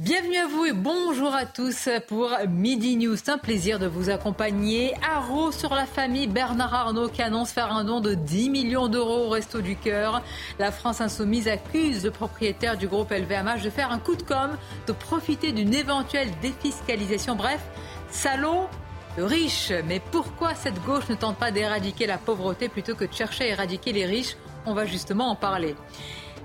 Bienvenue à vous et bonjour à tous pour Midi News. C'est un plaisir de vous accompagner. Arro sur la famille Bernard Arnault qui annonce faire un don de 10 millions d'euros au Resto du Cœur. La France Insoumise accuse le propriétaire du groupe LVMH de faire un coup de com', de profiter d'une éventuelle défiscalisation. Bref, salaud riche. Mais pourquoi cette gauche ne tente pas d'éradiquer la pauvreté plutôt que de chercher à éradiquer les riches? On va justement en parler.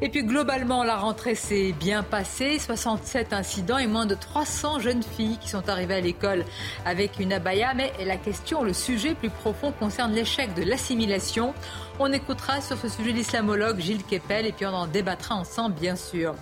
Et puis globalement, la rentrée s'est bien passée. 67 incidents et moins de 300 jeunes filles qui sont arrivées à l'école avec une abaya. Mais la question, le sujet plus profond concerne l'échec de l'assimilation. On écoutera sur ce sujet l'islamologue Gilles Kepel et puis on en débattra ensemble, bien sûr.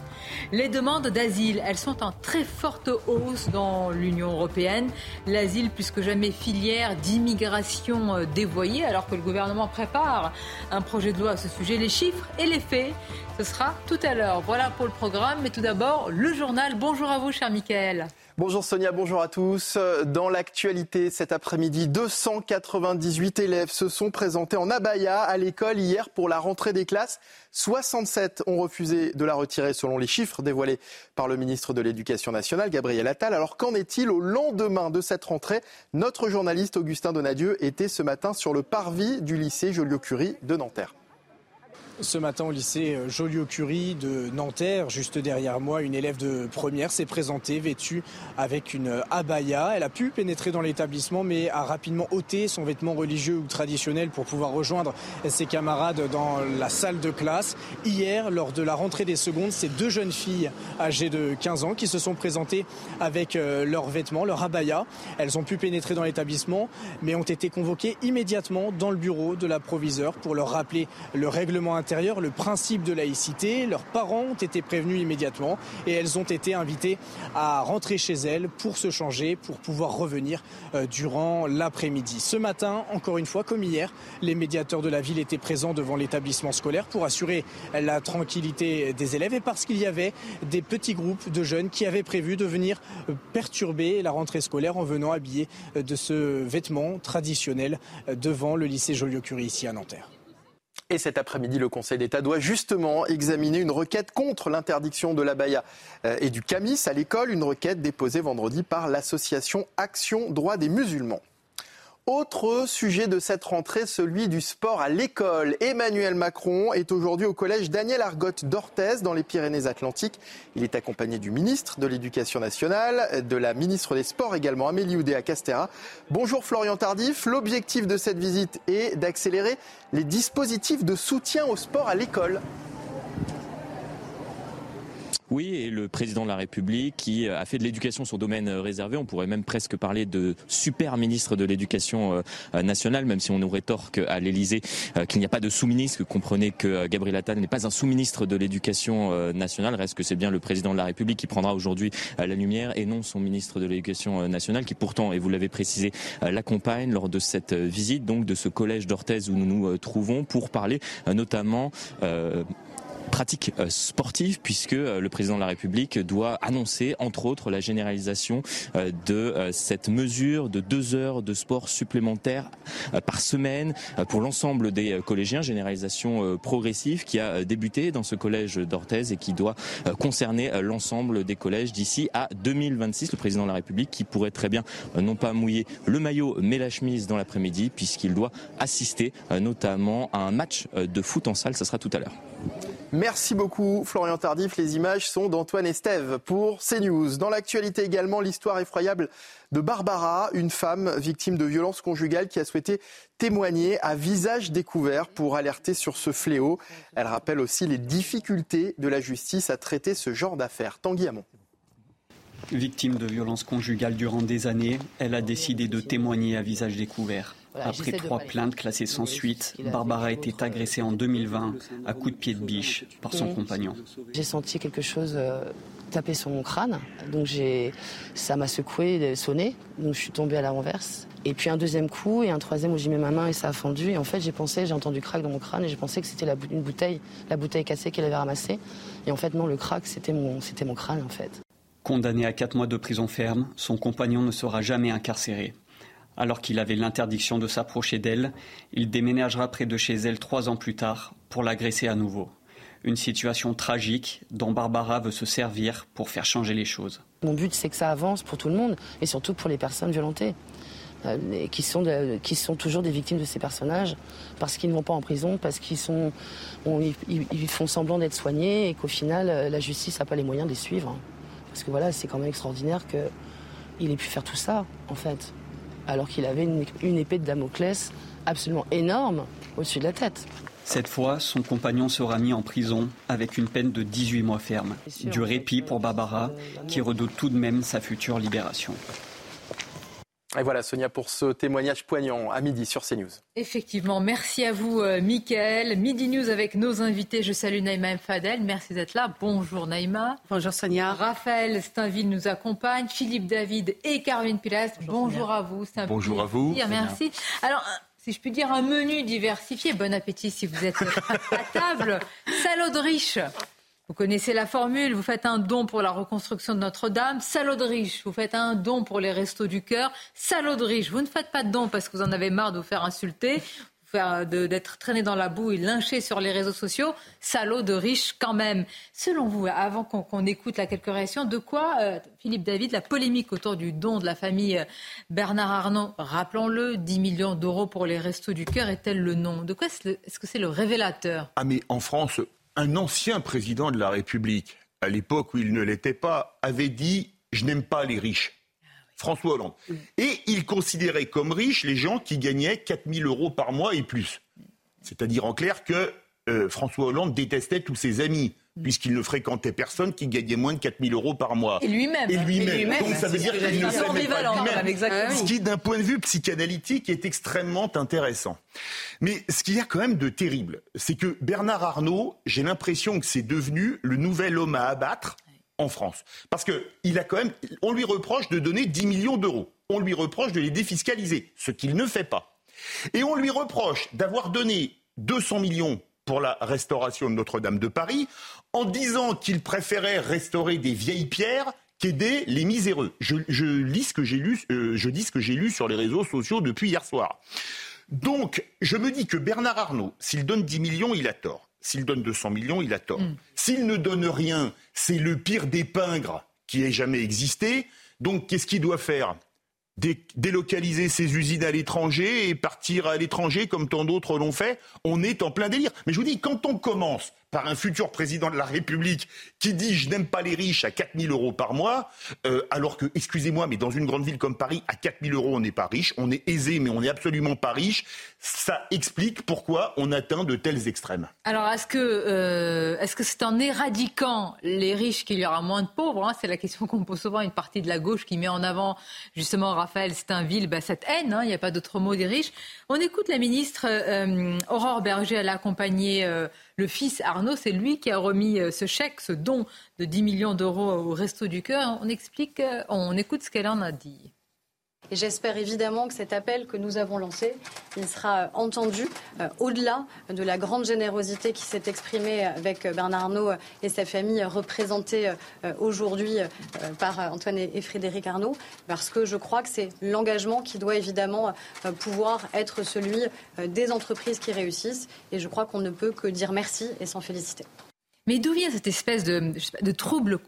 Les demandes d'asile, elles sont en très forte hausse dans l'Union européenne. L'asile, plus que jamais, filière d'immigration euh, dévoyée, alors que le gouvernement prépare un projet de loi à ce sujet. Les chiffres et les faits, ce sera tout à l'heure. Voilà pour le programme. Mais tout d'abord, le journal. Bonjour à vous, cher Michael. Bonjour Sonia, bonjour à tous. Dans l'actualité cet après-midi, 298 élèves se sont présentés en abaya à l'école hier pour la rentrée des classes. 67 ont refusé de la retirer selon les chiffres dévoilés par le ministre de l'Éducation nationale, Gabriel Attal. Alors qu'en est-il au lendemain de cette rentrée? Notre journaliste Augustin Donadieu était ce matin sur le parvis du lycée Joliot-Curie de Nanterre ce matin au lycée euh, Joliot-Curie de Nanterre, juste derrière moi, une élève de première s'est présentée vêtue avec une euh, abaya. Elle a pu pénétrer dans l'établissement mais a rapidement ôté son vêtement religieux ou traditionnel pour pouvoir rejoindre ses camarades dans la salle de classe. Hier, lors de la rentrée des secondes, c'est deux jeunes filles âgées de 15 ans qui se sont présentées avec euh, leurs vêtements, leur abaya. Elles ont pu pénétrer dans l'établissement mais ont été convoquées immédiatement dans le bureau de la proviseure pour leur rappeler le règlement interne le principe de laïcité. Leurs parents ont été prévenus immédiatement et elles ont été invitées à rentrer chez elles pour se changer, pour pouvoir revenir euh, durant l'après-midi. Ce matin, encore une fois, comme hier, les médiateurs de la ville étaient présents devant l'établissement scolaire pour assurer la tranquillité des élèves et parce qu'il y avait des petits groupes de jeunes qui avaient prévu de venir euh, perturber la rentrée scolaire en venant habiller euh, de ce vêtement traditionnel devant le lycée Joliot-Curie ici à Nanterre. Et cet après-midi, le Conseil d'État doit justement examiner une requête contre l'interdiction de l'abaya euh, et du camis à l'école, une requête déposée vendredi par l'association Action Droit des musulmans. Autre sujet de cette rentrée, celui du sport à l'école. Emmanuel Macron est aujourd'hui au collège Daniel Argotte d'Orthez dans les Pyrénées-Atlantiques. Il est accompagné du ministre de l'Éducation nationale, de la ministre des Sports également, Amélie Oudéa Castera. Bonjour Florian Tardif. L'objectif de cette visite est d'accélérer les dispositifs de soutien au sport à l'école. Oui, et le président de la République qui a fait de l'éducation son domaine réservé. On pourrait même presque parler de super ministre de l'éducation euh, nationale, même si on nous rétorque à l'Élysée euh, qu'il n'y a pas de sous-ministre, comprenez que Gabriel Attal n'est pas un sous-ministre de l'éducation euh, nationale. Reste que c'est bien le président de la République qui prendra aujourd'hui la lumière et non son ministre de l'éducation nationale qui pourtant, et vous l'avez précisé, l'accompagne lors de cette visite donc de ce collège d'Orthez où nous nous trouvons pour parler notamment pratique euh, sportive puisque euh, le président de la République doit annoncer entre autres la généralisation euh, de cette mesure de deux heures de sport supplémentaires par semaine pour l'ensemble des collégiens, généralisation progressive qui a débuté dans ce collège d'Orthez et qui doit concerner l'ensemble des collèges d'ici à 2026. Le président de la République qui pourrait très bien non pas mouiller le maillot mais la chemise dans l'après-midi puisqu'il doit assister notamment à un match de foot en salle. Ce sera tout à l'heure. Merci beaucoup Florian Tardif. Les images sont d'Antoine Estève pour CNews. Dans l'actualité également, l'histoire effroyable de Barbara, une femme victime de violences conjugales qui a souhaité témoigner à visage découvert pour alerter sur ce fléau. Elle rappelle aussi les difficultés de la justice à traiter ce genre d'affaires. Tanguy Hamon. Victime de violences conjugales durant des années, elle a décidé de témoigner à visage découvert. Après trois plaintes classées sans suite, Barbara a été agressée en 2020 à coups de pied de biche par son compagnon. J'ai senti quelque chose euh, taper sur mon crâne, donc ça m'a secoué, sonné, donc je suis tombée à la renverse. Et puis un deuxième coup et un troisième où j'ai mis ma main et ça a fondu. Et en fait, j'ai pensé, j'ai entendu crack dans mon crâne et j'ai pensé que c'était la, une bouteille, la bouteille cassée qu'elle avait ramassée. Et en fait, non, le crack, c'était mon, c'était mon crâne en fait. Condamné à quatre mois de prison ferme, son compagnon ne sera jamais incarcéré. Alors qu'il avait l'interdiction de s'approcher d'elle, il déménagera près de chez elle trois ans plus tard pour l'agresser à nouveau. Une situation tragique dont Barbara veut se servir pour faire changer les choses. Mon but, c'est que ça avance pour tout le monde et surtout pour les personnes violentées. Euh, qui, sont toujours des victimes de ces personnages parce qu'ils ne vont pas en prison, parce qu'ils sont, ils, font semblant d'être soignés et qu'au final, euh, la justice n'a pas les moyens de les suivre. Parce que voilà, c'est quand même extraordinaire qu'il ait pu faire tout ça, en fait alors qu'il avait une, épée de Damoclès absolument énorme au-dessus de la tête. Cette fois, son compagnon sera mis en prison avec une peine de 18 mois ferme. Du répit pour Barbara, qui redoute tout de même sa future libération. Et voilà, Sonia, pour ce témoignage poignant à midi sur CNews. Effectivement, merci à vous, euh, Mickaël. Midi News avec nos invités. Je salue Naïma Fadel. Merci d'être là. Bonjour, Naïma. Bonjour, Sonia. Raphaël Steinville nous accompagne. Philippe David et Caroline Pilas. Bonjour, à vous. Bonjour à vous. Merci. Alors, si je puis dire, un menu diversifié. Bon appétit si vous êtes à table. Salaud de riche. Vous connaissez la formule, vous faites un don pour la reconstruction de Notre-Dame, salaud de riche, vous faites un don pour les restos du cœur, salaud de riche, vous ne faites pas de don parce que vous en avez marre de vous faire insulter, d'être traîné dans la boue et lynché sur les réseaux sociaux, salaud de riche quand même. Selon vous, avant qu'on écoute la quelques réactions, de quoi, euh, Philippe David, la polémique autour du don de la famille euh, Bernard Arnault, rappelons-le, 10 millions d'euros pour les restos du cœur, est-elle le nom? De quoi est-ce que c'est le révélateur? Ah mais en France, un ancien président de la République, à l'époque où il ne l'était pas, avait dit Je n'aime pas les riches. François Hollande. Et il considérait comme riches les gens qui gagnaient 4 000 euros par mois et plus. C'est-à-dire en clair que euh, François Hollande détestait tous ses amis puisqu'il ne fréquentait personne qui gagnait moins de 4 000 euros par mois. Et lui-même. Et lui-même. Donc ça veut dire qu'il ne s'aimait pas lui-même. Ce qui, d'un point de vue psychanalytique, est extrêmement intéressant. Mais ce qu'il y a quand même de terrible, c'est que Bernard Arnault, j'ai l'impression que c'est devenu le nouvel homme à abattre en France. Parce qu'il a quand même, on lui reproche de donner 10 millions d'euros. On lui reproche de les défiscaliser, ce qu'il ne fait pas. Et on lui reproche d'avoir donné 200 millions pour la restauration de Notre-Dame de Paris, en disant qu'il préférait restaurer des vieilles pierres qu'aider les miséreux. Je, lis ce que j'ai lu, euh, je dis ce que j'ai lu sur les réseaux sociaux depuis hier soir. Donc, je me dis que Bernard Arnault, s'il donne 10 millions, il a tort. S'il donne 200 millions, il a tort. Mm. S'il ne donne rien, c'est le pire des pingres qui ait jamais existé. Donc, qu'est-ce qu'il doit faire? Délocaliser ses usines à l'étranger et partir à l'étranger comme tant d'autres l'ont fait, on est en plein délire. Mais je vous dis, quand on commence par un futur président de la République qui dit je n'aime pas les riches à 4 000 euros par mois, euh, alors que, excusez-moi, mais dans une grande ville comme Paris, à 4 000 euros, on n'est pas riche, on est aisé, mais on n'est absolument pas riche. Ça explique pourquoi on atteint de tels extrêmes. Alors, est-ce que euh, que c'est en éradiquant les riches qu'il y aura moins de pauvres hein? C'est la question qu'on pose souvent à une partie de la gauche qui met en avant justement Raphaël Steinville, bah, cette haine, hein, il n'y a pas d'autre mot des riches. On écoute la ministre euh, Aurore Berger, elle a accompagné le fils Arnaud, c'est lui qui a remis euh, ce chèque, ce don de 10 millions d'euros au Resto du Cœur. On explique, euh, on écoute ce qu'elle en a dit. Et j'espère évidemment que cet appel que nous avons lancé, il sera entendu euh, au-delà de la grande générosité qui s'est exprimée avec Bernard Arnault et sa famille représentée aujourd'hui par Antoine et Frédéric Arnault, parce que je crois que c'est l'engagement qui doit évidemment pouvoir être celui des entreprises qui réussissent. Et je crois qu'on ne peut que dire merci et s'en féliciter. Mais d'où vient cette espèce de, de trouble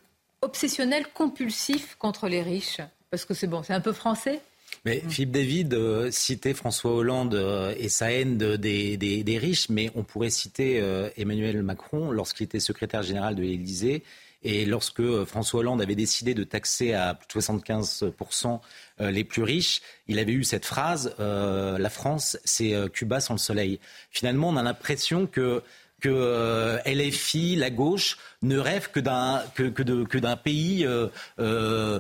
obsessionnel compulsif contre les riches? Parce que c'est bon, c'est un peu français? Mais Philippe David euh, citait François Hollande euh, et sa haine des, des, riches, mais on pourrait citer euh, Emmanuel Macron lorsqu'il était secrétaire général de l'Élysée et lorsque François Hollande avait décidé de taxer à 75% les plus riches, il avait eu cette phrase La France, c'est Cuba sans le soleil. Finalement, on a l'impression que que euh, LFI, la gauche, ne rêve que d'un que, que d'un pays euh, euh,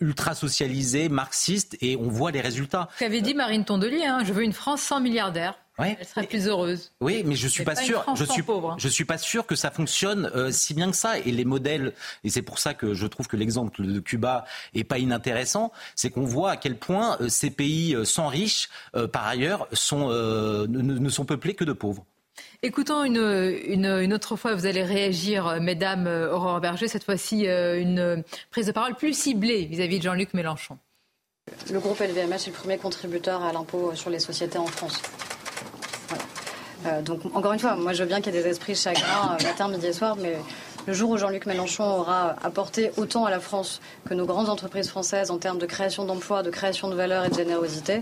ultra socialisé, marxiste, et on voit les résultats. Qu'avait dit Marine Tondelier hein, Je veux une France sans milliardaires. Elle serait plus heureuse. Oui, mais je suis pas, sûr. Je suis, pauvre, hein. je suis pas sûr que ça fonctionne si bien que ça. Et les modèles, et c'est pour ça que je trouve que l'exemple de Cuba est pas inintéressant, c'est qu'on voit à quel point ces pays sans riches, par ailleurs, sont, ne, ne sont peuplés que de pauvres. Écoutons une, autre fois, vous allez réagir, euh, mesdames euh, Aurore Berger, cette fois-ci euh, une prise de parole plus ciblée vis-à-vis de Jean-Luc Mélenchon. Le groupe LVMH est le premier contributeur à l'impôt sur les sociétés en France. donc, encore une fois, moi je veux bien qu'il y ait des esprits chagrins matin, midi et soir, mais le jour où Jean-Luc Mélenchon aura apporté autant à la France que nos grandes entreprises françaises en termes de création d'emplois, de création de valeur et de générosité,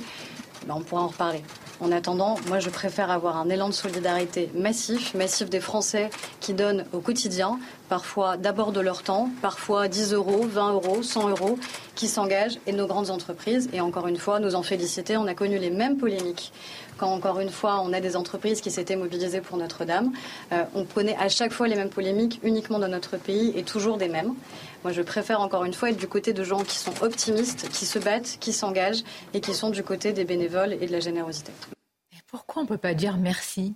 ben, on pourra en reparler. En attendant, moi, je préfère avoir un élan de solidarité massif, massif des Français qui donnent au quotidien, parfois d'abord de leur temps, parfois 10 euros, 20 euros, 100 euros, qui s'engagent, et nos grandes entreprises. Et encore une fois, nous en féliciter. On a connu les mêmes polémiques quand encore une fois on a des entreprises qui s'étaient mobilisées pour Notre-Dame. Euh, on connaît à chaque fois les mêmes polémiques uniquement dans notre pays et toujours des mêmes. Moi, je préfère encore une fois être du côté de gens qui sont optimistes, qui se battent, qui s'engagent et qui sont du côté des bénévoles et de la générosité. Et pourquoi on ne peut pas dire merci?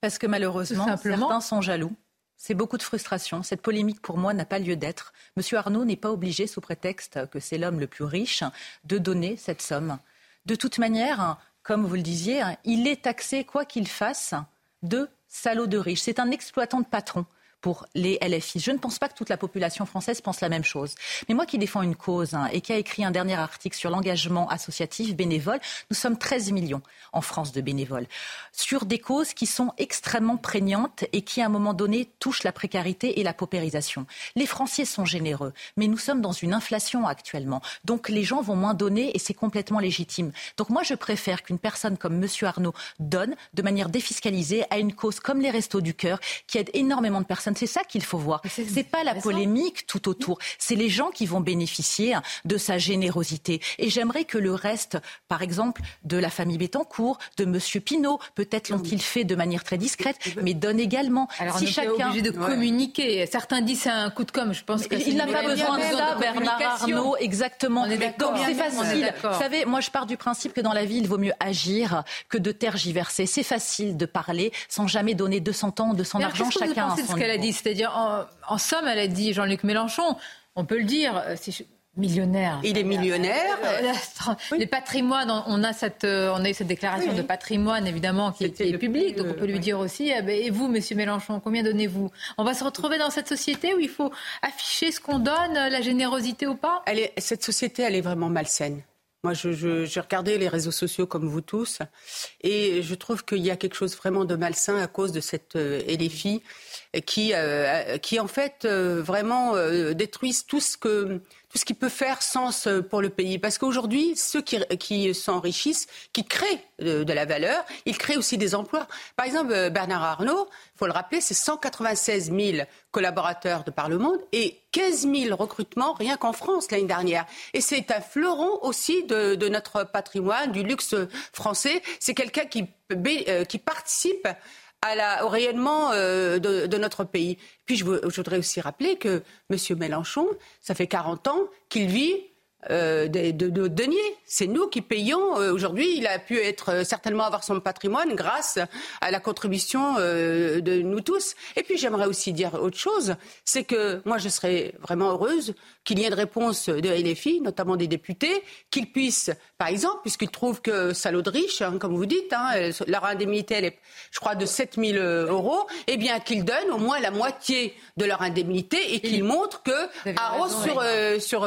Parce que malheureusement, certains sont jaloux. C'est beaucoup de frustration. Cette polémique, pour moi, n'a pas lieu d'être. Monsieur Arnaud n'est pas obligé, sous prétexte que c'est l'homme le plus riche, de donner cette somme. De toute manière, comme vous le disiez, il est taxé, quoi qu'il fasse, de salaud de riche. C'est un exploitant de patron pour les LFI. Je ne pense pas que toute la population française pense la même chose. Mais moi qui défends une cause hein, et qui a écrit un dernier article sur l'engagement associatif bénévole, nous sommes 13 millions en France de bénévoles sur des causes qui sont extrêmement prégnantes et qui à un moment donné touchent la précarité et la paupérisation. Les Français sont généreux, mais nous sommes dans une inflation actuellement. Donc les gens vont moins donner et c'est complètement légitime. Donc moi je préfère qu'une personne comme Monsieur Arnaud donne de manière défiscalisée à une cause comme les Restos du Cœur qui aide énormément de personnes c'est ça qu'il faut voir. C'est pas la polémique tout autour. C'est les gens qui vont bénéficier de sa générosité. Et j'aimerais que le reste, par exemple, de la famille Bettencourt, de Monsieur Pinault, peut-être l'ont-ils fait de manière très discrète, mais donne également. Alors si on chacun obligé de communiquer. Certains disent c'est un coup de com. Je pense que il n'a pas besoin de ça, Bernard Arnault, exactement. Donc c'est facile? Vous savez, moi je pars du principe que dans la vie, il vaut mieux agir que de tergiverser. C'est facile de parler sans jamais donner 200 ans, 200 argent chacun c'est-à-dire, en, somme, elle a dit Jean-Luc Mélenchon, on peut le dire, euh, c'est millionnaire. Il est millionnaire. Euh, euh, les patrimoines, on a cette, on a eu cette déclaration de patrimoine évidemment qui, est publique, donc on peut lui dire aussi. Eh ben, et vous, Monsieur Mélenchon, combien donnez-vous? On va se retrouver dans cette société où il faut afficher ce qu'on donne, la générosité ou pas? Elle est, Cette société, elle est vraiment malsaine. Moi, j'ai je, regardé les réseaux sociaux comme vous tous, et je trouve qu'il y a quelque chose vraiment de malsain à cause de cette LFI qui, euh, qui en fait euh, vraiment euh, détruisent tout ce que tout ce qui peut faire sens pour le pays. Parce qu'aujourd'hui, ceux qui, qui s'enrichissent, qui créent de, la valeur, ils créent aussi des emplois. Par exemple, Bernard Arnault, il faut le rappeler, c'est 196 000 collaborateurs de par le monde et 15 000 recrutements rien qu'en France l'année dernière. Et c'est un fleuron aussi de, de, notre patrimoine, du luxe français. C'est quelqu'un qui, qui participe au rayonnement euh, de, notre pays. Puis je, voudrais aussi rappeler que M. Mélenchon, ça fait 40 ans qu'il vit euh, de, de, deniers. C'est nous qui payons. Euh, aujourd'hui, il a pu être euh, certainement avoir son patrimoine grâce à la contribution de nous tous. Et puis j'aimerais aussi dire autre chose, c'est que moi je serais vraiment heureuse qu'il y ait une réponse de LFI, notamment des députés, qu'ils puissent, par exemple, puisqu'ils trouvent que salaud de riche, hein, comme vous dites, hein, leur indemnité, elle est, je crois, de 7000 euros, eh bien qu'ils donnent au moins la moitié de leur indemnité et qu'ils montrent que Arros sur, sur, sur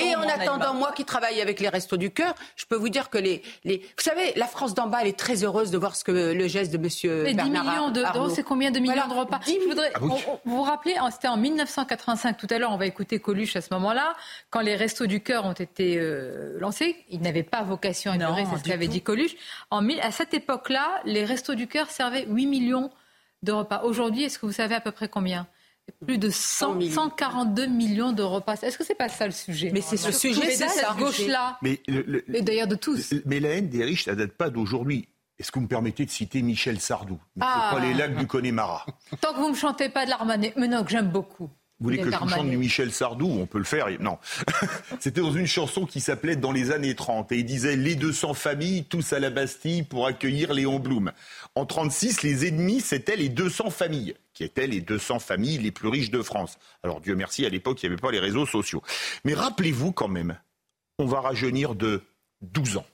et en attendant, moi qui travaille avec les Restos du Cœur, je peux vous dire que les, les... vous savez, la France d'en bas, elle est très heureuse de voir ce que le geste de Monsieur Les 10 millions d'euros, c'est combien de millions de repas je voudrais, ah Vous vous rappelez, c'était en 1985. Tout à l'heure, on va écouter Coluche à ce moment-là, quand les Restos du Cœur ont été euh, lancés. Ils n'avaient pas vocation à durer, c'est ce qu'avait dit Coluche. En, à cette époque-là, les Restos du Cœur servaient 8 millions de repas. Aujourd'hui, est-ce que vous savez à peu près combien? Plus de 142 millions de repas. Est-ce que c'est pas ça le sujet Mais c'est ce sujet, c'est cette gauche-là. Mais, d'ailleurs de tous. Mais la haine des riches, ça date pas d'aujourd'hui. est-ce que vous me permettez de citer Michel Sardou? Ah. pas les lacs du Connemara. Tant que vous ne me chantez pas de l'Armanet, mais non, que j'aime beaucoup. Vous voulez que je chante du Michel Sardou On peut le faire. Non. C'était dans une chanson qui s'appelait Dans les années 30. Et il disait Les 200 familles, tous à la Bastille pour accueillir Léon Blum. En 36, les ennemis, c'était les 200 familles, qui étaient les 200 familles les plus riches de France. Alors Dieu merci, à l'époque, il n'y avait pas les réseaux sociaux. Mais rappelez-vous quand même, on va rajeunir de 12 ans.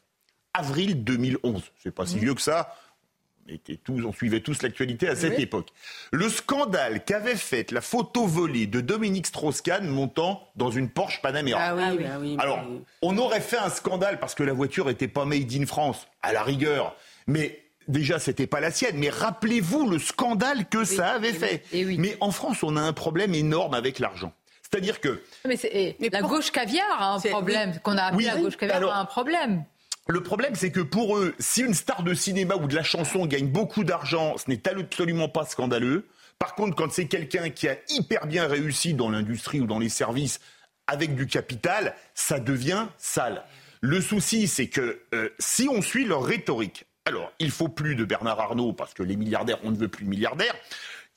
Avril 2011. C'est pas si vieux que ça on suivait tous l'actualité à cette époque. Le scandale qu'avait fait la photo volée de Dominique Strauss-Kahn montant dans une Porsche Panamera. Ah oui, bah oui, Alors, on aurait fait un scandale parce que la voiture n'était pas made in France, à la rigueur. Mais déjà, c'était pas la sienne. Mais rappelez-vous le scandale que ça avait fait. Mais en France, on a un problème énorme avec l'argent. C'est-à-dire que. Mais, la gauche caviar a un problème. Qu'on a appelé la gauche caviar a un problème. Le problème, c'est que pour eux, si une star de cinéma ou de la chanson gagne beaucoup d'argent, ce n'est absolument pas scandaleux. Par contre, quand c'est quelqu'un qui a hyper bien réussi dans l'industrie ou dans les services avec du capital, ça devient sale. Le souci, c'est que euh, si on suit leur rhétorique, alors il faut plus de Bernard Arnault parce que les milliardaires, on ne veut plus de milliardaires.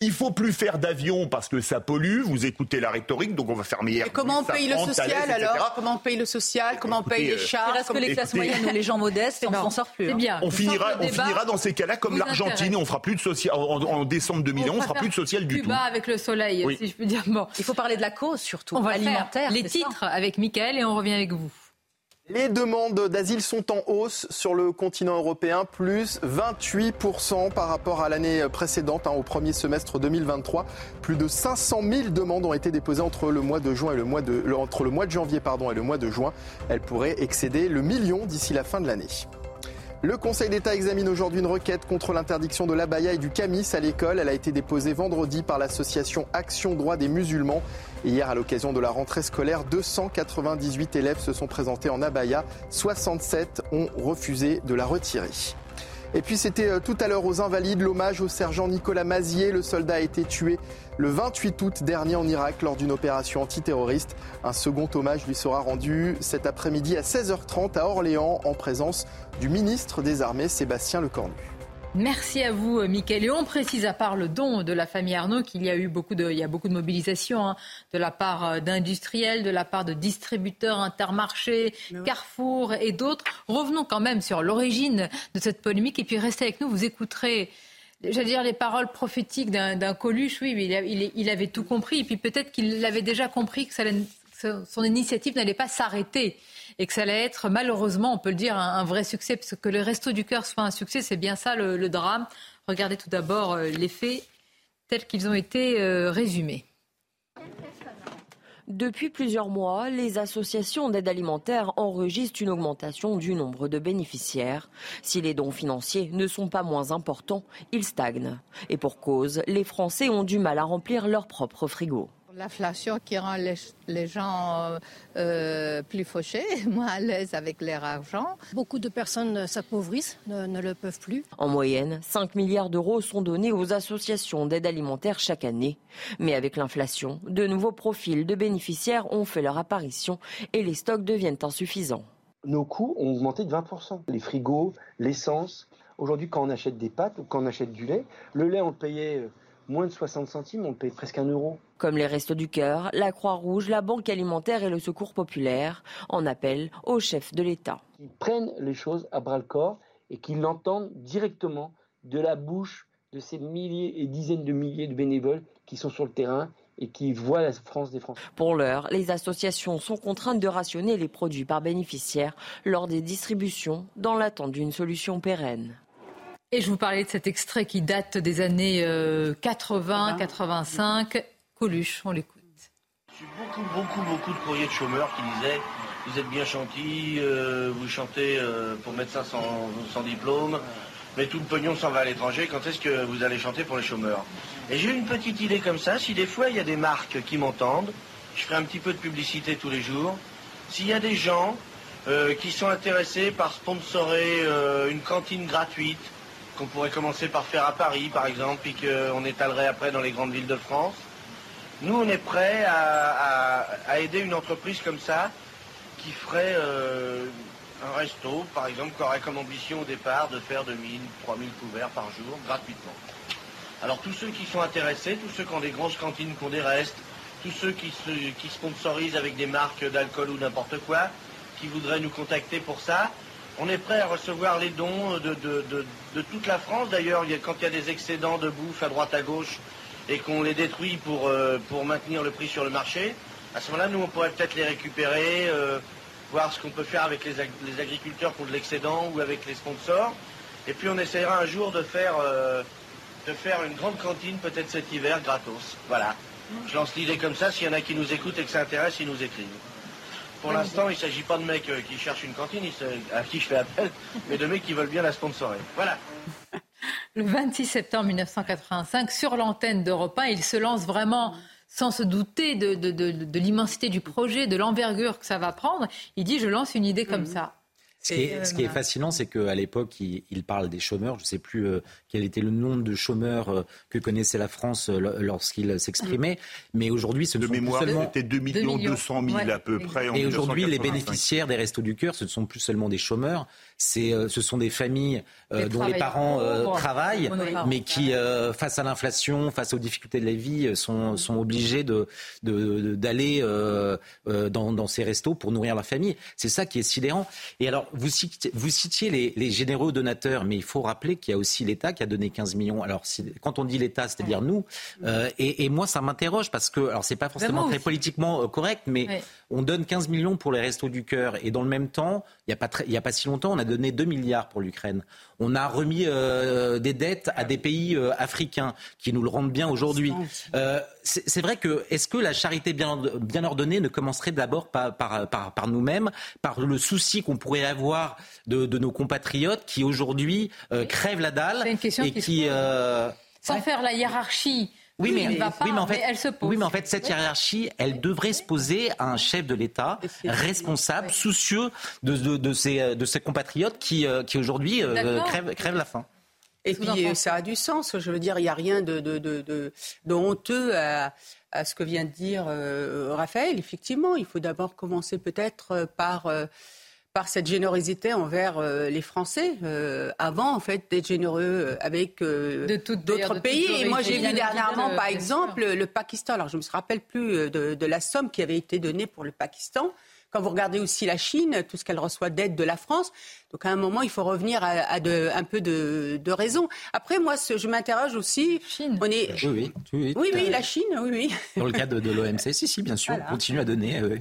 Il faut plus faire d'avions parce que ça pollue. Vous écoutez la rhétorique, donc on va fermer Et comment on paye le social alors Comment on paye le social Comment on paye les euh, chars Est-ce que les classes moyennes ou les gens modestes On s'en sort plus. Hein. Bien. On finira, on finira dans ces cas-là comme l'Argentine. On fera plus de social en, décembre 2011. On, on fera plus de social du tout. Cuba avec le soleil, si je peux dire. Bon, il faut parler de la cause surtout. On va alimentaire. Les titres avec Michael et on revient avec vous. Les demandes d'asile sont en hausse sur le continent européen, plus 28% par rapport à l'année précédente, hein, au premier semestre 2023. Plus de 500 000 demandes ont été déposées entre le mois de juin et le mois de, entre le mois de janvier pardon, et le mois de juin. Elles pourraient excéder le million d'ici la fin de l'année. Le Conseil d'État examine aujourd'hui une requête contre l'interdiction de l'abaya et du camis à l'école. Elle a été déposée vendredi par l'association Action Droit des musulmans. Hier, à l'occasion de la rentrée scolaire, 298 élèves se sont présentés en abaya. 67 ont refusé de la retirer. Et puis c'était euh, tout à l'heure aux Invalides, l'hommage au sergent Nicolas Mazier. Le soldat a été tué le 28 août dernier en Irak lors d'une opération antiterroriste. Un second hommage lui sera rendu cet après-midi à 16h30 à Orléans en présence du ministre des Armées Sébastien Lecornu. Merci à vous, Mickaël. Et on précise, à part le don de la famille Arnaud, qu'il y a eu beaucoup de, il y a beaucoup de mobilisation hein, de la part euh, d'industriels, de la part de distributeurs, intermarchés, Carrefour et d'autres. Revenons quand même sur l'origine de cette polémique et puis restez avec nous. Vous écouterez j'allais dire les paroles prophétiques d'un Coluche, oui, il, il, avait tout compris. Et puis peut-être qu'il avait déjà compris que son initiative n'allait pas s'arrêter et que ça allait être malheureusement, on peut le dire, un, vrai succès, parce que le Resto du Cœur soit un succès, c'est bien ça le, drame. Regardez tout d'abord euh, les faits tels qu'ils ont été euh, résumés. Depuis plusieurs mois, les associations d'aide alimentaire enregistrent une augmentation du nombre de bénéficiaires. Si les dons financiers ne sont pas moins importants, ils stagnent. Et pour cause, les Français ont du mal à remplir leur propre frigo. L'inflation qui rend les, gens euh, euh, plus fauchés, moins à l'aise avec leur argent. Beaucoup de personnes s'appauvrissent, ne, le peuvent plus. En moyenne, 5 milliards d'euros sont donnés aux associations d'aide alimentaire chaque année. Mais avec l'inflation, de nouveaux profils de bénéficiaires ont fait leur apparition et les stocks deviennent insuffisants. Nos coûts ont augmenté de 20%. Les frigos, l'essence. Aujourd'hui, quand on achète des pâtes ou quand on achète du lait, le lait, on le payait euh, moins de 60 centimes, on paye presque un euro. Comme les Restos du Cœur, la Croix-Rouge, la Banque alimentaire et le Secours populaire en appellent au chef de l'État. Ils prennent les choses à bras le corps et qu'ils l'entendent directement de la bouche de ces milliers et dizaines de milliers de bénévoles qui sont sur le terrain et qui voient la France des Français. Pour l'heure, les associations sont contraintes de rationner les produits par bénéficiaire lors des distributions dans l'attente d'une solution pérenne. Et je vous parlais de cet extrait qui date des années 80, euh, 85. Coluche, on l'écoute. J'ai beaucoup, beaucoup, beaucoup de courriers de chômeurs qui disaient Vous êtes bien gentil, euh, vous chantez euh, pour médecin sans, sans diplôme, mais tout le pognon s'en va à l'étranger. Quand est-ce que vous allez chanter pour les chômeurs? Et j'ai une petite idée comme ça si des fois il y a des marques qui m'entendent, je ferai un petit peu de publicité tous les jours. S'il y a des gens qui sont intéressés par sponsorer une cantine gratuite, qu'on pourrait commencer par faire à Paris, par exemple, puis qu'on étalerait après dans les grandes villes de France. Nous, on est prêts à, aider une entreprise comme ça qui ferait euh, un resto, par exemple, qui aurait comme ambition au départ de faire 2000, 3000 couverts par jour, gratuitement. Alors tous ceux qui sont intéressés, tous ceux qui ont des grosses cantines, qui ont des restes, tous ceux qui, qui sponsorisent avec des marques d'alcool ou n'importe quoi, qui voudraient nous contacter pour ça, on est prêt à recevoir les dons de, toute la France. D'ailleurs, quand il y a des excédents de bouffe à droite à gauche et qu'on les détruit pour, euh, maintenir le prix sur le marché, à ce moment-là, nous, on pourrait peut-être les récupérer, euh, voir ce qu'on peut faire avec les, agriculteurs pour de l'excédent ou avec les sponsors. Et puis on essaiera un jour de faire, euh, de faire une grande cantine, peut-être cet hiver, gratos. Voilà. Je lance l'idée comme ça, s'il y en a qui nous écoutent et que ça intéresse, ils nous écrivent. Pour l'instant, il ne s'agit pas de mecs euh, qui cherchent une cantine, à qui je fais appel, mais de mecs qui veulent bien la sponsorer. Voilà. Le 26 septembre 1985, sur l'antenne d'Europe 1, il se lance vraiment sans se douter de, l'immensité du projet, de l'envergure que ça va prendre. Il dit, je lance une idée comme mhm. ça. Ce qui, est, ce qui est, fascinant, c'est qu'à l'époque, il, parle des chômeurs. Je ne sais plus euh, quel était le nombre de chômeurs euh, que connaissait la France euh, lorsqu'il s'exprimait. Mais aujourd'hui, ce de sont mémoire, seulement... c'était 2 millions 200 000 à peu près. Et aujourd'hui, les bénéficiaires des Restos du Cœur, ce ne sont plus seulement des chômeurs, c'est, ce sont des familles dont les parents travaillent, mais qui, face à l'inflation, face aux difficultés de la vie, sont, sont obligés de, d'aller dans, dans ces restos pour nourrir la famille. C'est ça qui est sidérant. Et alors, vous citiez, vous citiez les, généreux donateurs, mais il faut rappeler qu'il y a aussi l'État qui a donné 15 millions. Alors, quand on dit l'État, c'est-à-dire nous, euh, et, moi, ça m'interroge parce que, alors, c'est pas forcément très politiquement euh, correct, mais on donne 15 millions pour les restos du cœur, et dans le même temps, il n'y a, pas il a pas si longtemps, on a donné 2 milliards pour l'Ukraine. On a remis euh, des dettes à des pays africains qui nous le rendent bien aujourd'hui. c'est vrai que, est-ce que la charité bien, bien ordonnée ne commencerait d'abord par, par, par nous-mêmes, par le souci qu'on pourrait avoir de, nos compatriotes qui aujourd'hui euh, crèvent la dalle et qui, euh, sans faire la hiérarchie. Oui, mais, oui, mais en fait, elle se pose. Oui, mais en fait, cette hiérarchie, elle devrait se poser à un chef de l'État responsable, soucieux de, de, de, ses, de ses compatriotes qui, euh, qui aujourd'hui crèvent, crèvent la faim. Et puis ça a du sens. Je veux dire, il n'y a rien de, de, de, de honteux à, à, ce que vient de dire Raphaël. Effectivement, il faut d'abord commencer peut-être par par cette générosité envers euh, les Français, euh, avant en fait d'être généreux euh, avec d'autres pays. Et moi j'ai vu dernièrement, par exemple, le Pakistan. Alors je ne me rappelle plus de, la somme qui avait été donnée pour le Pakistan. Quand vous regardez aussi la Chine, tout ce qu'elle reçoit d'aide de la France, donc à un moment il faut revenir à, un peu de, raison. Après moi, je m'interroge aussi. Chine. On est... Oui, oui, oui, oui, la Chine, oui, oui. Dans le cadre de, l'OMC, si, si, bien sûr, on continue à donner. Euh...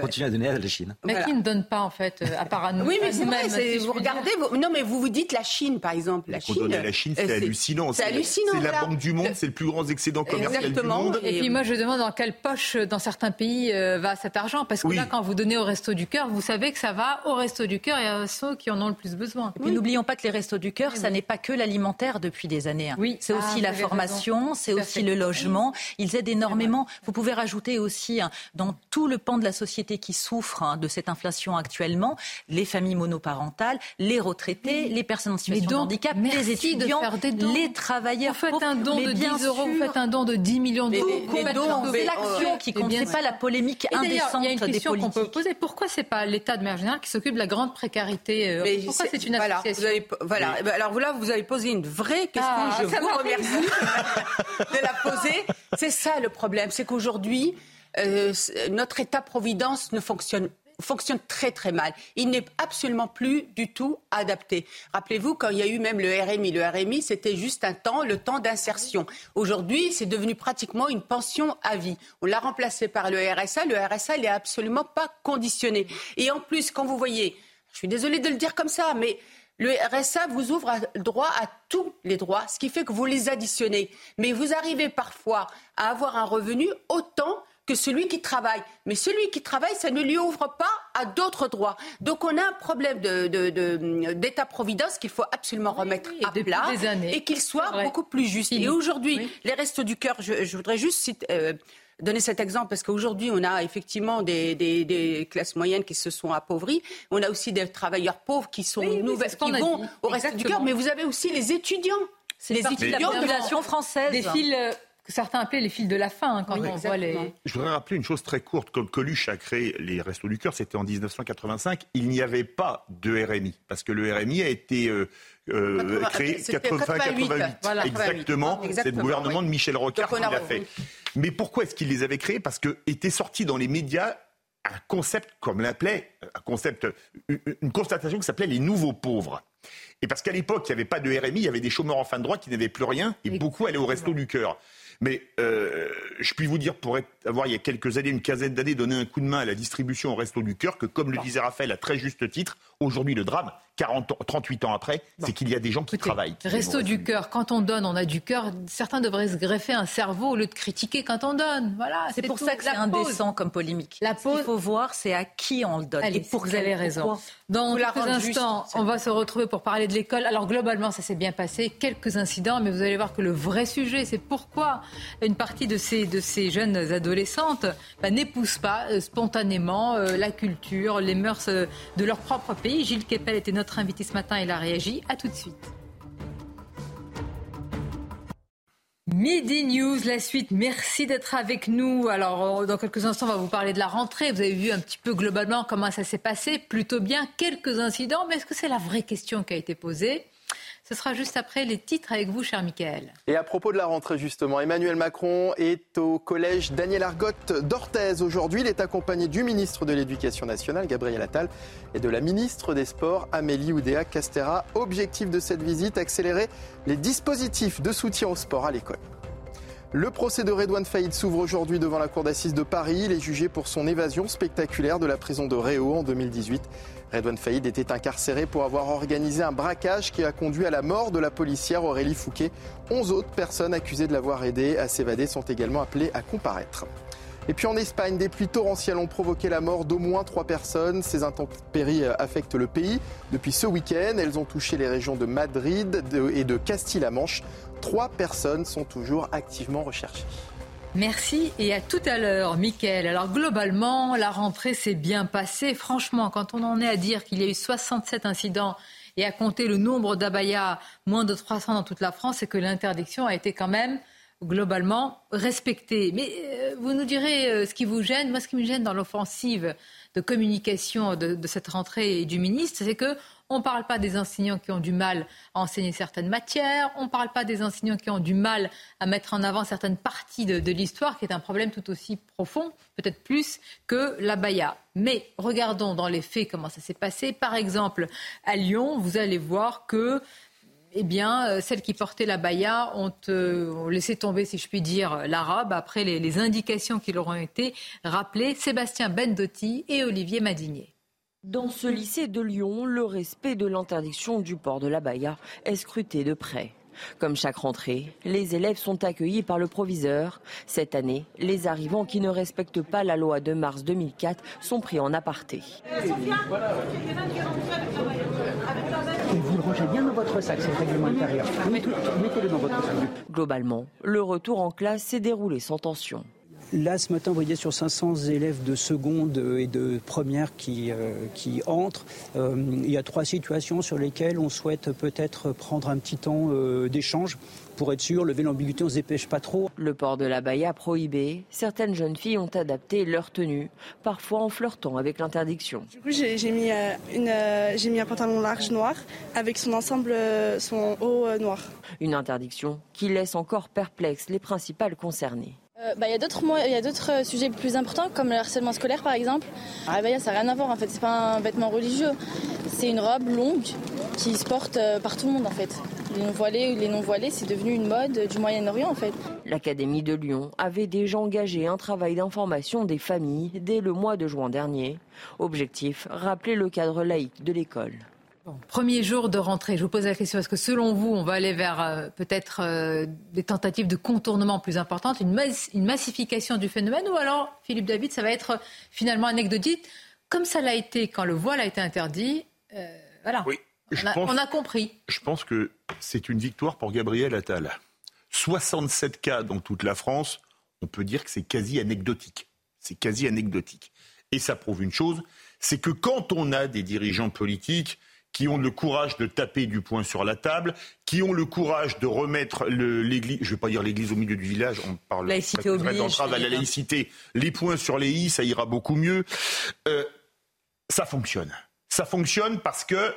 Continue à donner à la Chine. Mais qui ne donne pas, en fait, euh, à part à nous Oui, mais c'est vrai, vous regardez, non, mais vous vous dites la Chine, par exemple. La Chine, la Chine, c'est hallucinant. C'est hallucinant. C'est la banque du monde, c'est le plus grand excédent commercial du monde. Et, puis moi, je demande dans quelle poche, dans certains pays, euh, va cet argent. Parce que là, quand vous donnez au Resto du Cœur, vous savez que ça va au Resto du Cœur et à ceux qui en ont le plus besoin. Et puis n'oublions pas que les Restos du Cœur, ça n'est pas que l'alimentaire depuis des années. Hein. Oui. C'est aussi ah, la formation, c'est aussi le logement. Ils aident énormément. Vous pouvez rajouter aussi, hein, dans tout le pan de la société qui souffrent hein, de cette inflation actuellement, les familles monoparentales, les retraités, les personnes en situation de handicap, les étudiants, les travailleurs. Vous faites un don de 10 euros, vous faites un don de 10 millions d'euros. C'est l'action qui compte, c'est pas la polémique indécente Il y a une question qu'on peut poser. Pourquoi c'est pas l'État de manière générale qui s'occupe de la grande précarité euh, Pourquoi c'est une association Voilà, eh ben, alors là, vous avez posé une vraie question. Ah, je vous remercie de la poser. C'est ça le problème, c'est qu'aujourd'hui, euh, notre État-providence ne fonctionne fonctionne très très mal. Il n'est absolument plus du tout adapté. Rappelez-vous, quand il y a eu même le RMI, le RMI, c'était juste un temps, le temps d'insertion. Aujourd'hui, c'est devenu pratiquement une pension à vie. On l'a remplacé par le RSA. Le RSA, il n'est absolument pas conditionné. Et en plus, quand vous voyez, je suis désolée de le dire comme ça, mais le RSA vous ouvre droit à tous les droits, ce qui fait que vous les additionnez. Mais vous arrivez parfois à avoir un revenu autant que celui qui travaille. Mais celui qui travaille, ça ne lui ouvre pas à d'autres droits. Donc on a un problème d'État-providence qu'il faut absolument remettre à plat et qu'il soit beaucoup plus juste. Et aujourd'hui, les Restos du Cœur, je, voudrais juste euh, donner cet exemple parce qu'aujourd'hui, on a effectivement des, classes moyennes qui se sont appauvries. On a aussi des travailleurs pauvres qui sont nouvelles, qui vont au Restos du Cœur. Mais vous avez aussi les étudiants. C'est les étudiants de la population française. Des files que certains appelaient les fils de la faim hein, quand on voit les. Je voudrais rappeler une chose très courte. Quand Coluche a créé les Restos du Cœur, c'était en 1985, il n'y avait pas de RMI. Parce que le RMI a été euh, euh, créé 80-88. exactement. C'est le gouvernement de Michel Rocard qui l'a fait. Mais pourquoi est-ce qu'il les avait créés? Parce que était sorti dans les médias un concept, comme l'appelait, un concept, une constatation qui s'appelait les nouveaux pauvres. Et parce qu'à l'époque, il n'y avait pas de RMI, il y avait des chômeurs en fin de droit qui n'avaient plus rien, et beaucoup allaient au resto du cœur. Mais euh, je puis vous dire, pour avoir il y a quelques années, une quinzaine d'années, donné un coup de main à la distribution au resto du cœur, que comme le disait Raphaël à très juste titre, aujourd'hui le drame, 40 38 ans après, c'est qu'il y a des gens qui travaillent. resto du cœur, quand on donne, on a du cœur. Certains devraient se greffer un cerveau au lieu de critiquer quand on donne. Voilà, c'est pour ça que c'est indécent comme polémique. La pause. Ce qu'il faut voir, c'est à qui on le donne. et pour vous avez raison. Dans quelques instants, on va se retrouver pour parler de l'école. Alors globalement, ça s'est bien passé. Quelques incidents, mais vous allez voir que le vrai sujet, c'est pourquoi une partie de ces, de ces jeunes adolescentes bah, n'épousent pas euh, spontanément euh, la culture, les mœurs euh, de leur propre pays. Gilles Kepel était notre invité ce matin, il a réagi. À tout de suite. Midi News, la suite. Merci d'être avec nous. Alors, dans quelques instants, on va vous parler de la rentrée. Vous avez vu un petit peu globalement comment ça s'est passé. Plutôt bien. Quelques incidents, mais est-ce que c'est la vraie question qui a été posée? Ce sera juste après les titres avec vous, cher Michael. Et à propos de la rentrée, justement, Emmanuel Macron est au collège Daniel Argotte d'Orthez. Aujourd'hui, il est accompagné du ministre de l'Éducation nationale, Gabriel Attal, et de la ministre des Sports, Amélie Oudéa Castera. Objectif de cette visite, accélérer les dispositifs de soutien au sport à l'école. Le procès de Redouane Faïd s'ouvre aujourd'hui devant la cour d'assises de Paris. Il est jugé pour son évasion spectaculaire de la prison de Réau en 2018. Redouane Faïd était incarcéré pour avoir organisé un braquage qui a conduit à la mort de la policière Aurélie Fouquet. Onze autres personnes accusées de l'avoir aidé à s'évader sont également appelées à comparaître. Et puis en Espagne, des pluies torrentielles ont provoqué la mort d'au moins trois personnes. Ces intempéries affectent le pays. Depuis ce week-end, elles ont touché les régions de Madrid et de Castille-La Manche. Trois personnes sont toujours activement recherchées. Merci et à tout à l'heure, Mickaël. Alors globalement, la rentrée s'est bien passée. Franchement, quand on en est à dire qu'il y a eu 67 incidents et à compter le nombre d'abayas, moins de 300 dans toute la France, c'est que l'interdiction a été quand même globalement respectée. Mais euh, vous nous direz euh, ce qui vous gêne. Moi, ce qui me gêne dans l'offensive de communication de, de cette rentrée du ministre, c'est que on ne parle pas des enseignants qui ont du mal à enseigner certaines matières. On ne parle pas des enseignants qui ont du mal à mettre en avant certaines parties de, l'histoire, qui est un problème tout aussi profond, peut-être plus que la baya. Mais regardons dans les faits comment ça s'est passé. Par exemple, à Lyon, vous allez voir que eh bien, euh, celles qui portaient la baya euh, ont, laissé tomber, si je puis dire, l'arabe après les, les indications qui leur ont été rappelées. Sébastien Bendotti et Olivier Madinier. Dans ce lycée de Lyon, le respect de l'interdiction du port de la baya est scruté de près. Comme chaque rentrée, les élèves sont accueillis par le proviseur. Cette année, les arrivants qui ne respectent pas la loi de mars 2004 sont pris en aparté. Rangez bien dans votre sac, c'est le règlement intérieur. Mettez-le dans votre sac. Globalement, le retour en classe s'est déroulé sans tension. Là, ce matin, vous voyez sur 500 élèves de seconde et de première qui, euh, qui entrent. Euh, il y a trois situations sur lesquelles on souhaite peut-être prendre un petit temps euh, d'échange pour être sûr, lever l'ambiguïté, on ne se dépêche pas trop. Le port de la baya prohibé, certaines jeunes filles ont adapté leur tenue, parfois en flirtant avec l'interdiction. Du coup, j'ai mis, mis un pantalon large noir avec son ensemble, son haut noir. Une interdiction qui laisse encore perplexes les principales concernées. Euh, bah, il y a d'autres euh, sujets plus importants comme le harcèlement scolaire par exemple. Ah bah, ça n'a rien à voir en fait, c'est pas un vêtement religieux. C'est une robe longue qui se porte euh, par tout le monde en fait. Les non-voilés les non-voilés, c'est devenu une mode du Moyen-Orient en fait. L'Académie de Lyon avait déjà engagé un travail d'information des familles dès le mois de juin dernier. Objectif, rappeler le cadre laïque de l'école. Premier jour de rentrée, je vous pose la question, est-ce que selon vous, on va aller vers euh, peut-être euh, des tentatives de contournement plus importantes, une, massification du phénomène, ou alors, Philippe David, ça va être finalement anecdotique, comme ça l'a été quand le voile a été interdit euh, Voilà, oui, on, a, compris. Je pense que c'est une victoire pour Gabriel Attal. 67 cas dans toute la France, on peut dire que c'est quasi anecdotique. C'est quasi anecdotique. Et ça prouve une chose, c'est que quand on a des dirigeants politiques qui ont le courage de taper du poing sur la table, qui ont le courage de remettre l'église, je ne vais pas dire l'église au milieu du village, on parle laïcité oblige, à la laïcité, les points sur les i, ça ira beaucoup mieux. Euh, ça fonctionne. Ça fonctionne parce que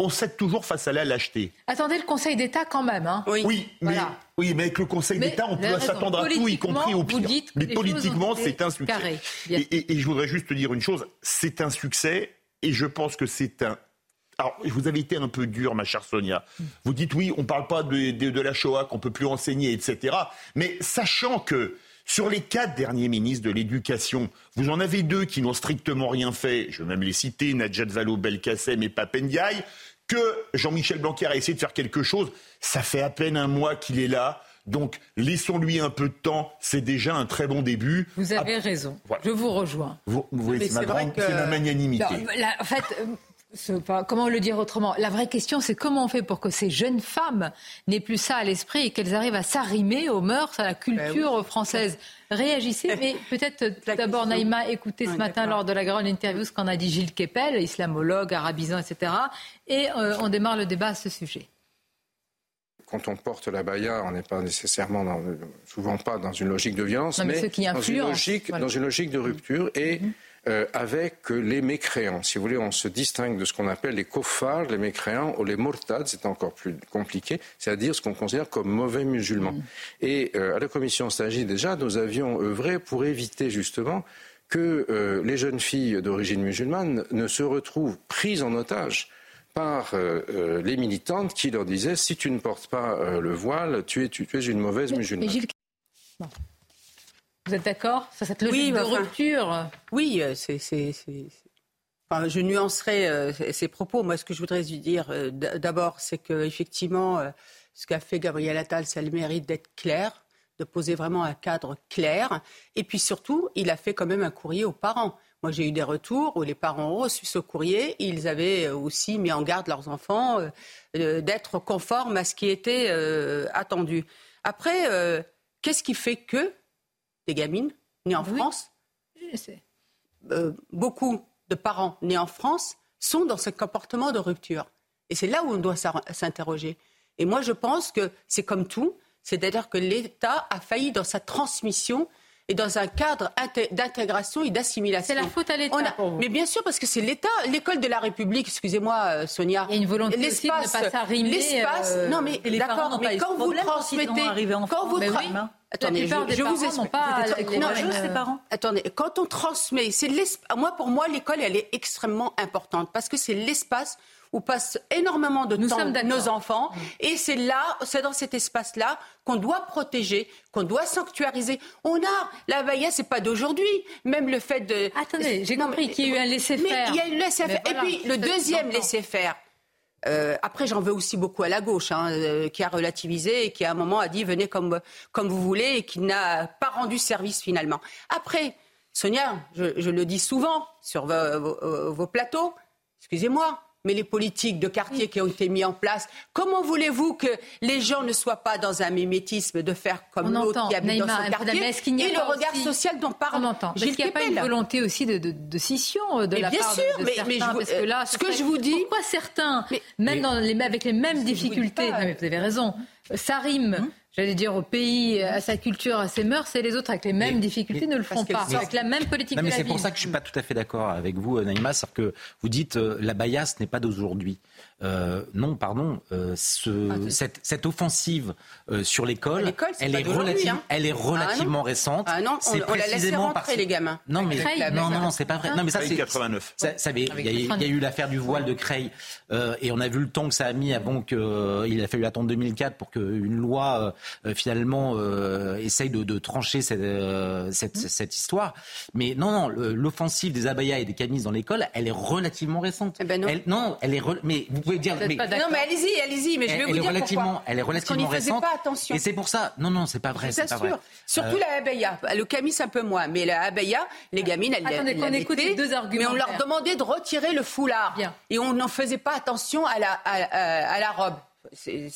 on cède toujours face à la lâcheté. Attendez le Conseil d'État quand même. Hein. Oui, mais, oui, mais avec le Conseil d'État, on peut s'attendre à tout, y compris au pire. mais politiquement, c'est un succès. Et, je voudrais juste dire une chose, c'est un succès, et je pense que c'est un... Alors, vous avez été un peu dur, ma chère Sonia. Vous dites oui, on ne parle pas de, de la Shoah, qu'on peut plus enseigner, etc. Mais sachant que sur les quatre derniers ministres de l'Éducation, vous en avez deux qui n'ont strictement rien fait, je vais même les citer, Najat Vallaud-Belkacem et Papendiaï, que Jean-Michel Blanquer a essayé de faire quelque chose. Ça fait à peine un mois qu'il est là. Donc, laissons-lui un peu de temps. C'est déjà un très bon début. Vous avez raison. Je vous rejoins. Vous, c'est ma, ma, magnanimité. en fait, comment le dire autrement? La vraie question, c'est comment on fait pour que ces jeunes femmes n'aient plus ça à l'esprit et qu'elles arrivent à s'arrimer aux mœurs, à la culture ben française. Réagissez, mais peut-être d'abord Naïma, écoutez ce matin lors de la grande interview ce qu'en a dit Gilles Kepel, islamologue, arabisant, etc. Et euh, on démarre le débat à ce sujet. Quand on porte la baya, on n'est pas nécessairement, souvent pas dans une logique de violence, mais, dans, une logique, dans une logique de rupture. Et mm-hmm. Euh, avec les mécréants. Si vous voulez, on se distingue de ce qu'on appelle les kofars, les mécréants, ou les mortades, c'est encore plus compliqué, c'est-à-dire ce qu'on considère comme mauvais musulmans. Mm. Et euh, à la commission Stagi, déjà, nous avions œuvré pour éviter justement que euh, les jeunes filles d'origine musulmane ne se retrouvent prises en otage par les militantes qui leur disaient si tu ne portes pas le voile, tu es, tu, es une mauvaise musulmane. Vous êtes d'accord sur cette logique de rupture? Oui, euh, c'est. Enfin, je nuancerai euh, ces propos. Moi, ce que je voudrais lui dire, euh, d'abord, c'est qu'effectivement, ce qu'a fait Gabriel Attal, ça a le mérite d'être clair, de poser vraiment un cadre clair. Et puis surtout, il a fait quand même un courrier aux parents. Moi, j'ai eu des retours où les parents ont reçu ce courrier. Ils avaient aussi mis en garde leurs enfants d'être conformes à ce qui était attendu. Après, qu'est-ce qui fait que des gamines nées en France. Euh, beaucoup de parents nés en France sont dans ce comportement de rupture? Et c'est là où on doit s'interroger. Et moi, je pense que c'est comme tout, c'est-à-dire que l'État a failli dans sa transmission et dans un cadre d'intégration et d'assimilation. C'est la faute à l'État. Mais bien sûr, parce que c'est l'État, l'école de la République, excusez-moi euh, Sonia. Il y a une volonté aussi de ne pas s'arrimer. L'espace, euh, non mais d'accord, mais quand vous transmettez, quand vous Attendez, je, je vous explique. Pas les parents. Attendez, quand on transmet, c'est moi pour moi l'école elle est extrêmement importante parce que c'est l'espace où passent énormément de temps nos enfants mm. et c'est là, c'est dans cet espace-là qu'on doit protéger, qu'on doit sanctuariser. On a la baïa, c'est pas d'aujourd'hui. Même le fait de. Attendez, j'ai compris qu'il y a eu un laisser-faire. Mais il y a eu laisser-faire. et puis le deuxième laisser-faire. Euh, après, j'en veux aussi beaucoup à la gauche, hein, euh, qui a relativisé et qui à un moment a dit venez comme, comme vous voulez et qui n'a pas rendu service finalement. Après, Sonia, je, le dis souvent sur vos plateaux, excusez-moi, mais les politiques de quartier qui ont été mis en place. Comment voulez-vous que les gens ne soient pas dans un mimétisme de faire comme l'autre qui habite dans son quartier et le regard social dont parle On entend. Est-ce qu'il n'y a pas une volonté aussi de, de, scission euh, de mais la bien part sûr, de, mais, mais parce que là, ce que je vous dis, pourquoi certains, même dans les, avec les mêmes difficultés, vous, mais vous avez raison, ça rime. Hum j'allais dire, au pays, à sa culture, à ses mœurs, et les autres avec les mêmes difficultés ne le font pas, avec la même politique non, mais C'est pour ça que je suis pas tout à fait d'accord avec vous, Naïma, c'est que vous dites euh, la baillasse n'est pas d'aujourd'hui. Euh, non, pardon, euh, ce, ah, cette, cette, offensive euh, sur l'école, elle, est hein. elle est relativement ah, récente. Ah non, on, on l'a laissé rentrer les gamins. Non, mais non, non, non, c'est pas vrai. Non, mais ça c'est 89. Ça, ça, il, y a, eu l'affaire du voile de Creil et on a vu le temps que ça a mis avant que il a fallu attendre 2004 pour qu'une loi finalement essaye de, de trancher cette, cette, mmh. cette, histoire. Mais non, non, l'offensive des abayas et des camises dans l'école, elle est relativement récente. Eh ben non. Elle, non, elle est. Mais vous pouvez dire. Mais, non, mais allez-y, allez-y, mais je vais vous dire pourquoi. Elle est relativement Parce récente. pas attention. Et c'est pour ça. Non, non, c'est pas vrai. C'est pas vrai. Surtout euh... la abaya. Le camis, un peu moins. Mais la abaya, les gamines, elles Attendez, qu'on écoute les deux arguments. Mais on leur demandait de retirer le foulard. Bien. Et on n'en faisait pas attention à la, à, à, à la robe. C'est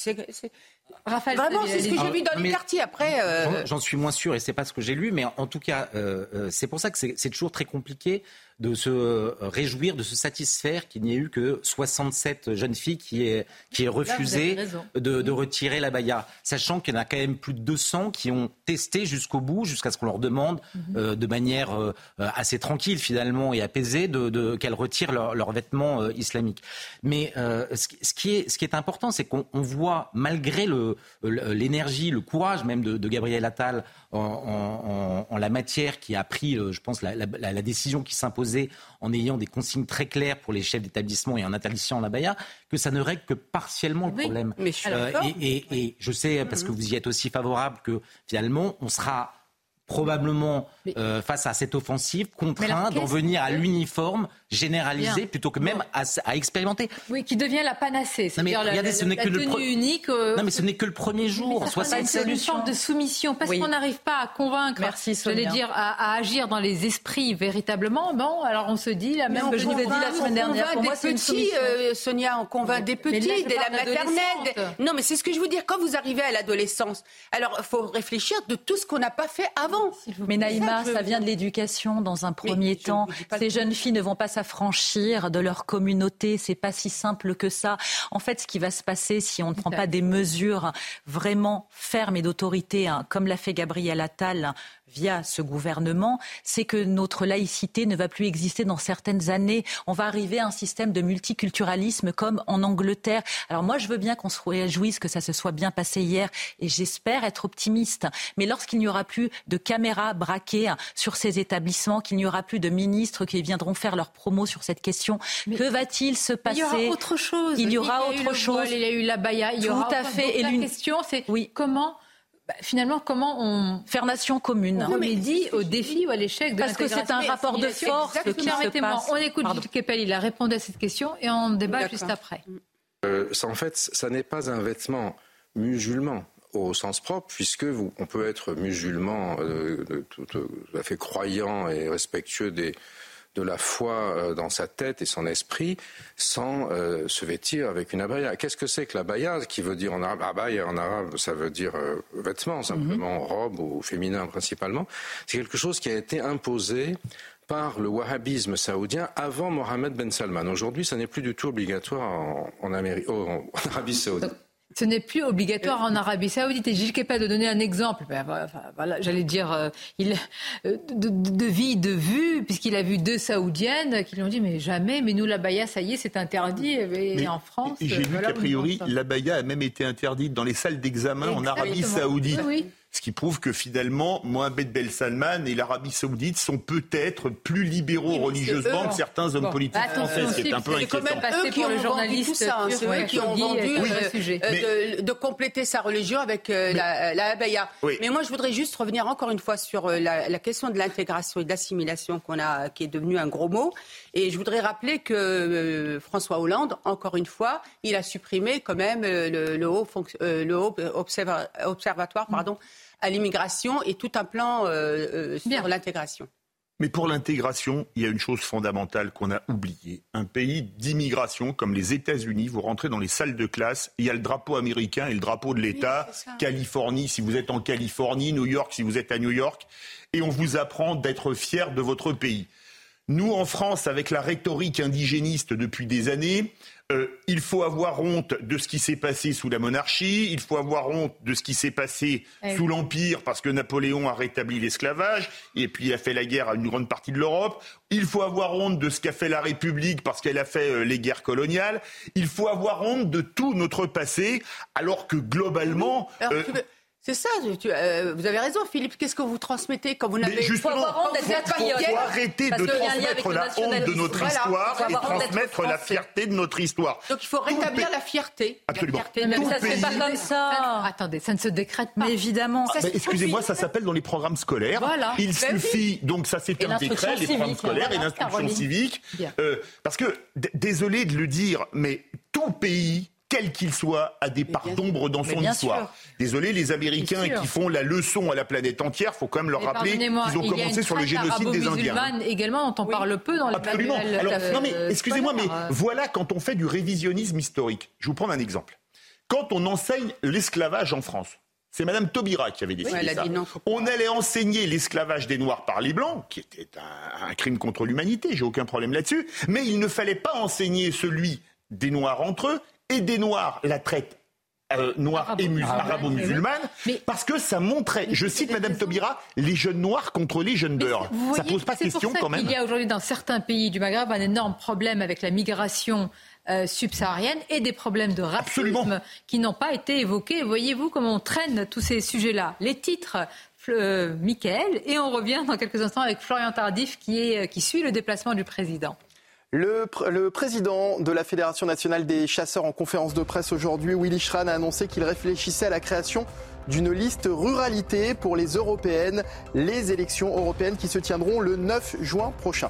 Raphaël, Vraiment, c'est ce que j'ai vu dans les quartiers. Après, euh, j'en suis moins sûr et c'est pas ce que j'ai lu, mais en, tout cas, euh, euh, c'est pour ça que c'est toujours très compliqué de se euh, réjouir, de se satisfaire qu'il n'y ait eu que 67 jeunes filles qui aient, qui aient refusé de, de, retirer la baya. Sachant qu'il y en a quand même plus de 200 qui ont testé jusqu'au bout, jusqu'à ce qu'on leur demande mhm. euh, de manière euh, assez tranquille finalement et apaisée de, de qu'elles retirent leurs leur vêtements islamiques. Mais ce, ce, qui est, ce qui est important, c'est qu'on voit, malgré l'énergie, le, le, courage même de, de Gabriel Attal en, en, en, la matière, qui a pris, je pense, la, la, la décision qui s'impose en ayant des consignes très claires pour les chefs d'établissement et en interdisant la baya, que ça ne règle que partiellement le problème. Euh, et, et, je sais, parce que vous y êtes aussi favorable, que finalement, on sera probablement euh, face à cette offensive contraint d'en venir à l'uniforme généralisé plutôt que même à, expérimenter. Oui, qui devient la panacée. Non mais regardez, ce n'est que le unique. Euh, non mais ce n'est que le premier jour. C'est une solution de soumission parce qu'on n'arrive pas à convaincre. Merci, je dire à, agir dans les esprits véritablement. Bon, alors on se dit la même que je vous ai dit la semaine dernière. Pour moi, petits, euh, Sonia, on convainc des petits, dès la maternelle. Non, mais c'est ce que je veux dire. Quand vous arrivez à l'adolescence, alors il faut réfléchir de tout ce qu'on n'a pas fait avant. Mais Naïma, ça vient de l'éducation dans un premier temps. Ces jeunes filles ne vont pas s'affranchir de leur communauté. C'est pas si simple que ça. En fait, ce qui va se passer si on ne prend pas des mesures vraiment fermes et d'autorité, hein, comme l'a fait Gabriel Attal, via ce gouvernement, c'est que notre laïcité ne va plus exister dans certaines années. On va arriver à un système de multiculturalisme comme en Angleterre. Alors moi, je veux bien qu'on se réjouisse que ça se soit bien passé hier et j'espère être optimiste. Mais lorsqu'il n'y aura plus de caméras braquées sur ces établissements, qu'il n'y aura plus de ministres qui viendront faire leur promo sur cette question, que va-t-il se passer Il y aura autre chose. Il y aura autre chose. il y a eu la baya. Il y Tout aura à fait. Et la question, c'est oui. comment bah, finalement, comment on faire nation commune. On remédie au défi ou à l'échec de Parce que c'est un rapport de force qui se passe. On écoute Gilles Kepel, il a répondu à cette question et on débat juste après. Euh, ça, en fait, ça n'est pas un vêtement musulman au sens propre, puisque vous, on peut être musulman, euh, tout, tout, à fait croyant et respectueux des, de la foi euh, dans sa tête et son esprit sans euh, se vêtir avec une abaya. Qu'est-ce que c'est que l'abaya Qui veut dire en arabe? Abaya en arabe, ça veut dire euh, vêtement simplement, mhm. robe ou féminin principalement. C'est quelque chose qui a été imposé par le wahhabisme saoudien avant Mohamed Ben Salman. Aujourd'hui, ça n'est plus du tout obligatoire en, en, en Arabie saoudite. Ce n'est plus obligatoire en Arabie Saoudite. Et Gilles Kepel de donner un exemple. Ben, voilà, j'allais dire, euh, il, euh, de, vie, de vue, puisqu'il a vu deux Saoudiennes qui lui ont dit mais jamais, mais nous la baya, ça y est, c'est interdit. Et en France, j'ai vu qu'a priori la baya a même été interdite dans les salles d'examen en Arabie Saoudite. Oui. Ce qui prouve que finalement, Mohamed Ben Salman et l'Arabie Saoudite sont peut-être plus libéraux religieusement que certains hommes politiques bah, français. C'est un peu inquiétant. C'est quand même eux qui ont vendu tout ça. C'est eux qui ont vendu de, compléter sa religion avec euh, la, la abaya. Mais moi, je voudrais juste revenir encore une fois sur euh, la, question de l'intégration et de l'assimilation qu'on a, qui est devenu un gros mot. Et je voudrais rappeler que euh, François Hollande, encore une fois, il a supprimé quand même le, haut, le haut observatoire, pardon à l'immigration et tout un plan euh, euh, sur l'intégration. Mais pour l'intégration, il y a une chose fondamentale qu'on a oubliée. Un pays d'immigration comme les États-Unis, vous rentrez dans les salles de classe, il y a le drapeau américain et le drapeau de l'État, Californie si vous êtes en Californie, New York si vous êtes à New York, et on vous apprend d'être fier de votre pays. Nous, en France, avec la rhétorique indigéniste depuis des années, euh, il faut avoir honte de ce qui s'est passé sous la monarchie, il faut avoir honte de ce qui s'est passé eh sous l'Empire parce que Napoléon a rétabli l'esclavage et puis il a fait la guerre à une grande partie de l'Europe. Il faut avoir honte de ce qu'a fait la République parce qu'elle a fait euh, les guerres coloniales. Il faut avoir honte de tout notre passé alors que globalement... C'est ça, euh, vous avez raison Philippe, qu'est-ce que vous transmettez quand vous n'avez pas honte d'être Il faut arrêter de transmettre la honte de notre histoire et transmettre la fierté de notre histoire. Donc il faut rétablir la fierté. Absolument. mais ça ne se fait pas comme ça. Attendez, ça ne se décrète pas. Mais évidemment. Ah, excusez-moi, ça s'appelle dans les programmes scolaires. Voilà. Il ben suffit, donc ça c'est un décret, les programmes scolaires et l'instruction civique. Euh, parce que, désolé de le dire, mais tout pays quel qu'il soit, a des parts d'ombre dans son histoire. Désolé, les Américains qui font la leçon à la planète entière, faut quand même leur rappeler qu'ils ont commencé sur le génocide des Indiens. également, dont on parle peu dans les Absolument. Alors, non mais excusez-moi, mais voilà quand on fait du révisionnisme historique. Je vous prends un exemple. quand on enseigne l'esclavage en France. C'est Madame Taubira qui avait décidé ça. On allait enseigner l'esclavage des Noirs par les Blancs, qui était un, crime contre l'humanité, j'ai aucun problème là-dessus, mais il ne fallait pas enseigner celui des Noirs entre eux et des Noirs, la traite euh, noire et arabo-musulmane, parce que ça montrait, je cite Madame Taubira, les jeunes noirs contre les jeunes beurs. Ça pose pas question quand même. Il y a aujourd'hui dans certains pays du Maghreb un énorme problème avec la migration euh, subsaharienne et des problèmes de racisme qui n'ont pas été évoqués. Voyez-vous comment on traîne tous ces sujets-là. Les titres, euh, Michael, et on revient dans quelques instants avec Florian Tardif qui, est, qui suit le déplacement du président. Le, président de la Fédération nationale des chasseurs en conférence de presse aujourd'hui, Willy Schran, a annoncé qu'il réfléchissait à la création d'une liste ruralité pour les européennes, les élections européennes qui se tiendront le 9 juin prochain.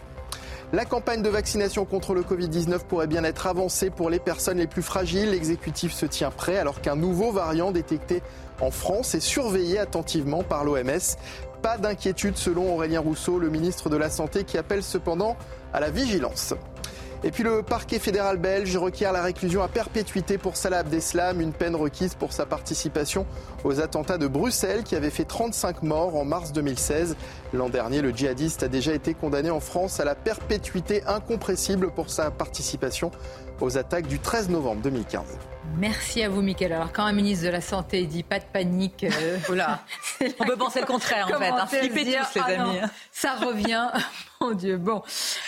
La campagne de vaccination contre le Covid-19 pourrait bien être avancée pour les personnes les plus fragiles. L'exécutif se tient prêt alors qu'un nouveau variant détecté en France est surveillé attentivement par l'OMS. Pas d'inquiétude selon Aurélien Rousseau, le ministre de la Santé, qui appelle cependant à la vigilance. Et puis le parquet fédéral belge requiert la réclusion à perpétuité pour Salah Abdeslam, une peine requise pour sa participation aux attentats de Bruxelles qui avaient fait 35 morts en mars 2016. L'an dernier, le djihadiste a déjà été condamné en France à la perpétuité incompressible pour sa participation aux attaques du 13 novembre 2015. Merci à vous, Mickaël. Alors, quand un ministre de la Santé dit pas de panique, euh, on peut penser le contraire, en fait. Hein. Flippez tous, les ah amis. ça revient. Mon Dieu. Bon,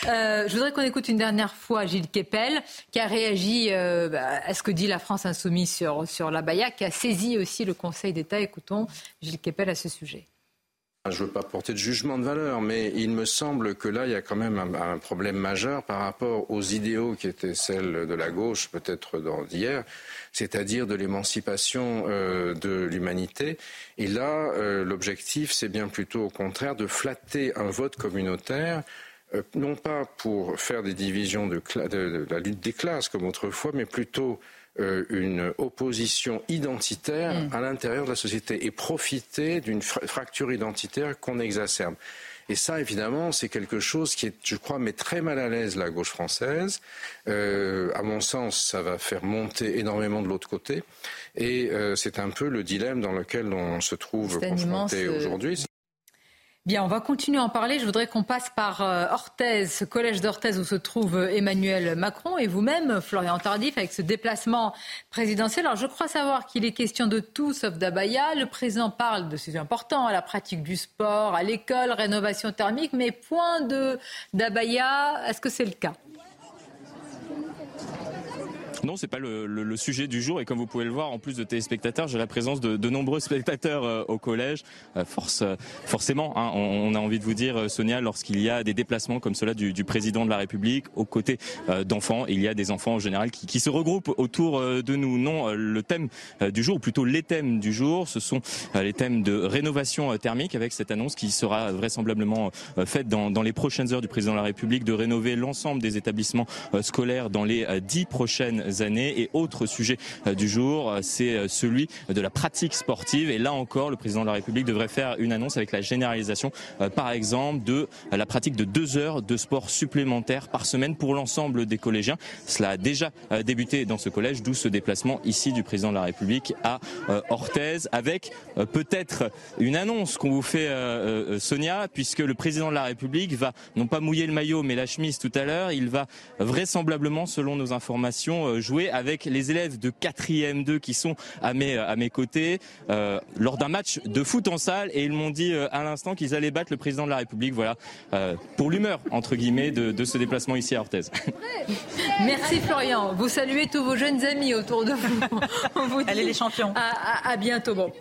euh, je voudrais qu'on écoute une dernière fois Gilles Kepel, qui a réagi euh, bah, à ce que dit la France insoumise sur, sur la Baïa, qui a saisi aussi le Conseil d'État. Écoutons Gilles Kepel à ce sujet. Je ne veux pas porter de jugement de valeur, mais il me semble que là, il y a quand même un, problème majeur par rapport aux idéaux qui étaient celles de la gauche, peut-être d'hier, c'est-à-dire de l'émancipation euh, de l'humanité. Et là, euh, l'objectif, c'est bien plutôt au contraire de flatter un vote communautaire euh, non pas pour faire des divisions de, la lutte des classes comme autrefois, mais plutôt une opposition identitaire mm. à l'intérieur de la société et profiter d'une fracture identitaire qu'on exacerbe. Et ça, évidemment, c'est quelque chose qui est, je crois, met très mal à l'aise la gauche française. Euh, à mon sens, ça va faire monter énormément de l'autre côté. Et euh, c'est un peu le dilemme dans lequel on se trouve confronté aujourd'hui. Bien, on va continuer à en parler. Je voudrais qu'on passe par euh, Orthez, ce collège d'Orthez où se trouve euh, Emmanuel Macron et vous-même, Florian Tardif, avec ce déplacement présidentiel. Alors, je crois savoir qu'il est question de tout sauf d'abaya. Le président parle de sujets importants, à la pratique du sport, à l'école, rénovation thermique, mais point de d'abaya. Est-ce que c'est le cas? Non, c'est pas le, le, sujet du jour. Et comme vous pouvez le voir, en plus de téléspectateurs, j'ai la présence de, de, nombreux spectateurs euh, au collège. Euh, force, euh, forcément, hein, on, on, a envie de vous dire, Sonia, lorsqu'il y a des déplacements comme cela du, du président de la République aux côtés d'enfants, il y a des enfants en général qui, qui se regroupent autour de nous. Non, le thème du jour, ou plutôt les thèmes du jour, ce sont les thèmes de rénovation thermique avec cette annonce qui sera vraisemblablement faite dans, dans les prochaines heures du président de la République de rénover l'ensemble des établissements scolaires dans les dix prochaines Et autre sujet euh, du jour, euh, c'est euh, celui de la pratique sportive. Et là encore, le président de la République devrait faire une annonce avec la généralisation, par exemple, de la pratique de deux heures de sport supplémentaires par semaine pour l'ensemble des collégiens. Cela a déjà débuté dans ce collège, d'où ce déplacement ici du président de la République à Orthez, avec peut-être une annonce qu'on vous fait, Sonia, puisque le président de la République va non pas mouiller le maillot, mais la chemise tout à l'heure. Il va vraisemblablement, selon nos informations, jouer avec les élèves de 4e 2 qui sont à mes, à mes côtés euh, lors d'un match de foot en salle et ils m'ont dit euh, à l'instant qu'ils allaient battre le président de la République. Voilà, euh, pour l'humeur, entre guillemets, de, de, ce déplacement ici à Orthez. Merci Florian. Vous saluez tous vos jeunes amis autour de vous. vous Allez les champions. À, à, bientôt. Bon.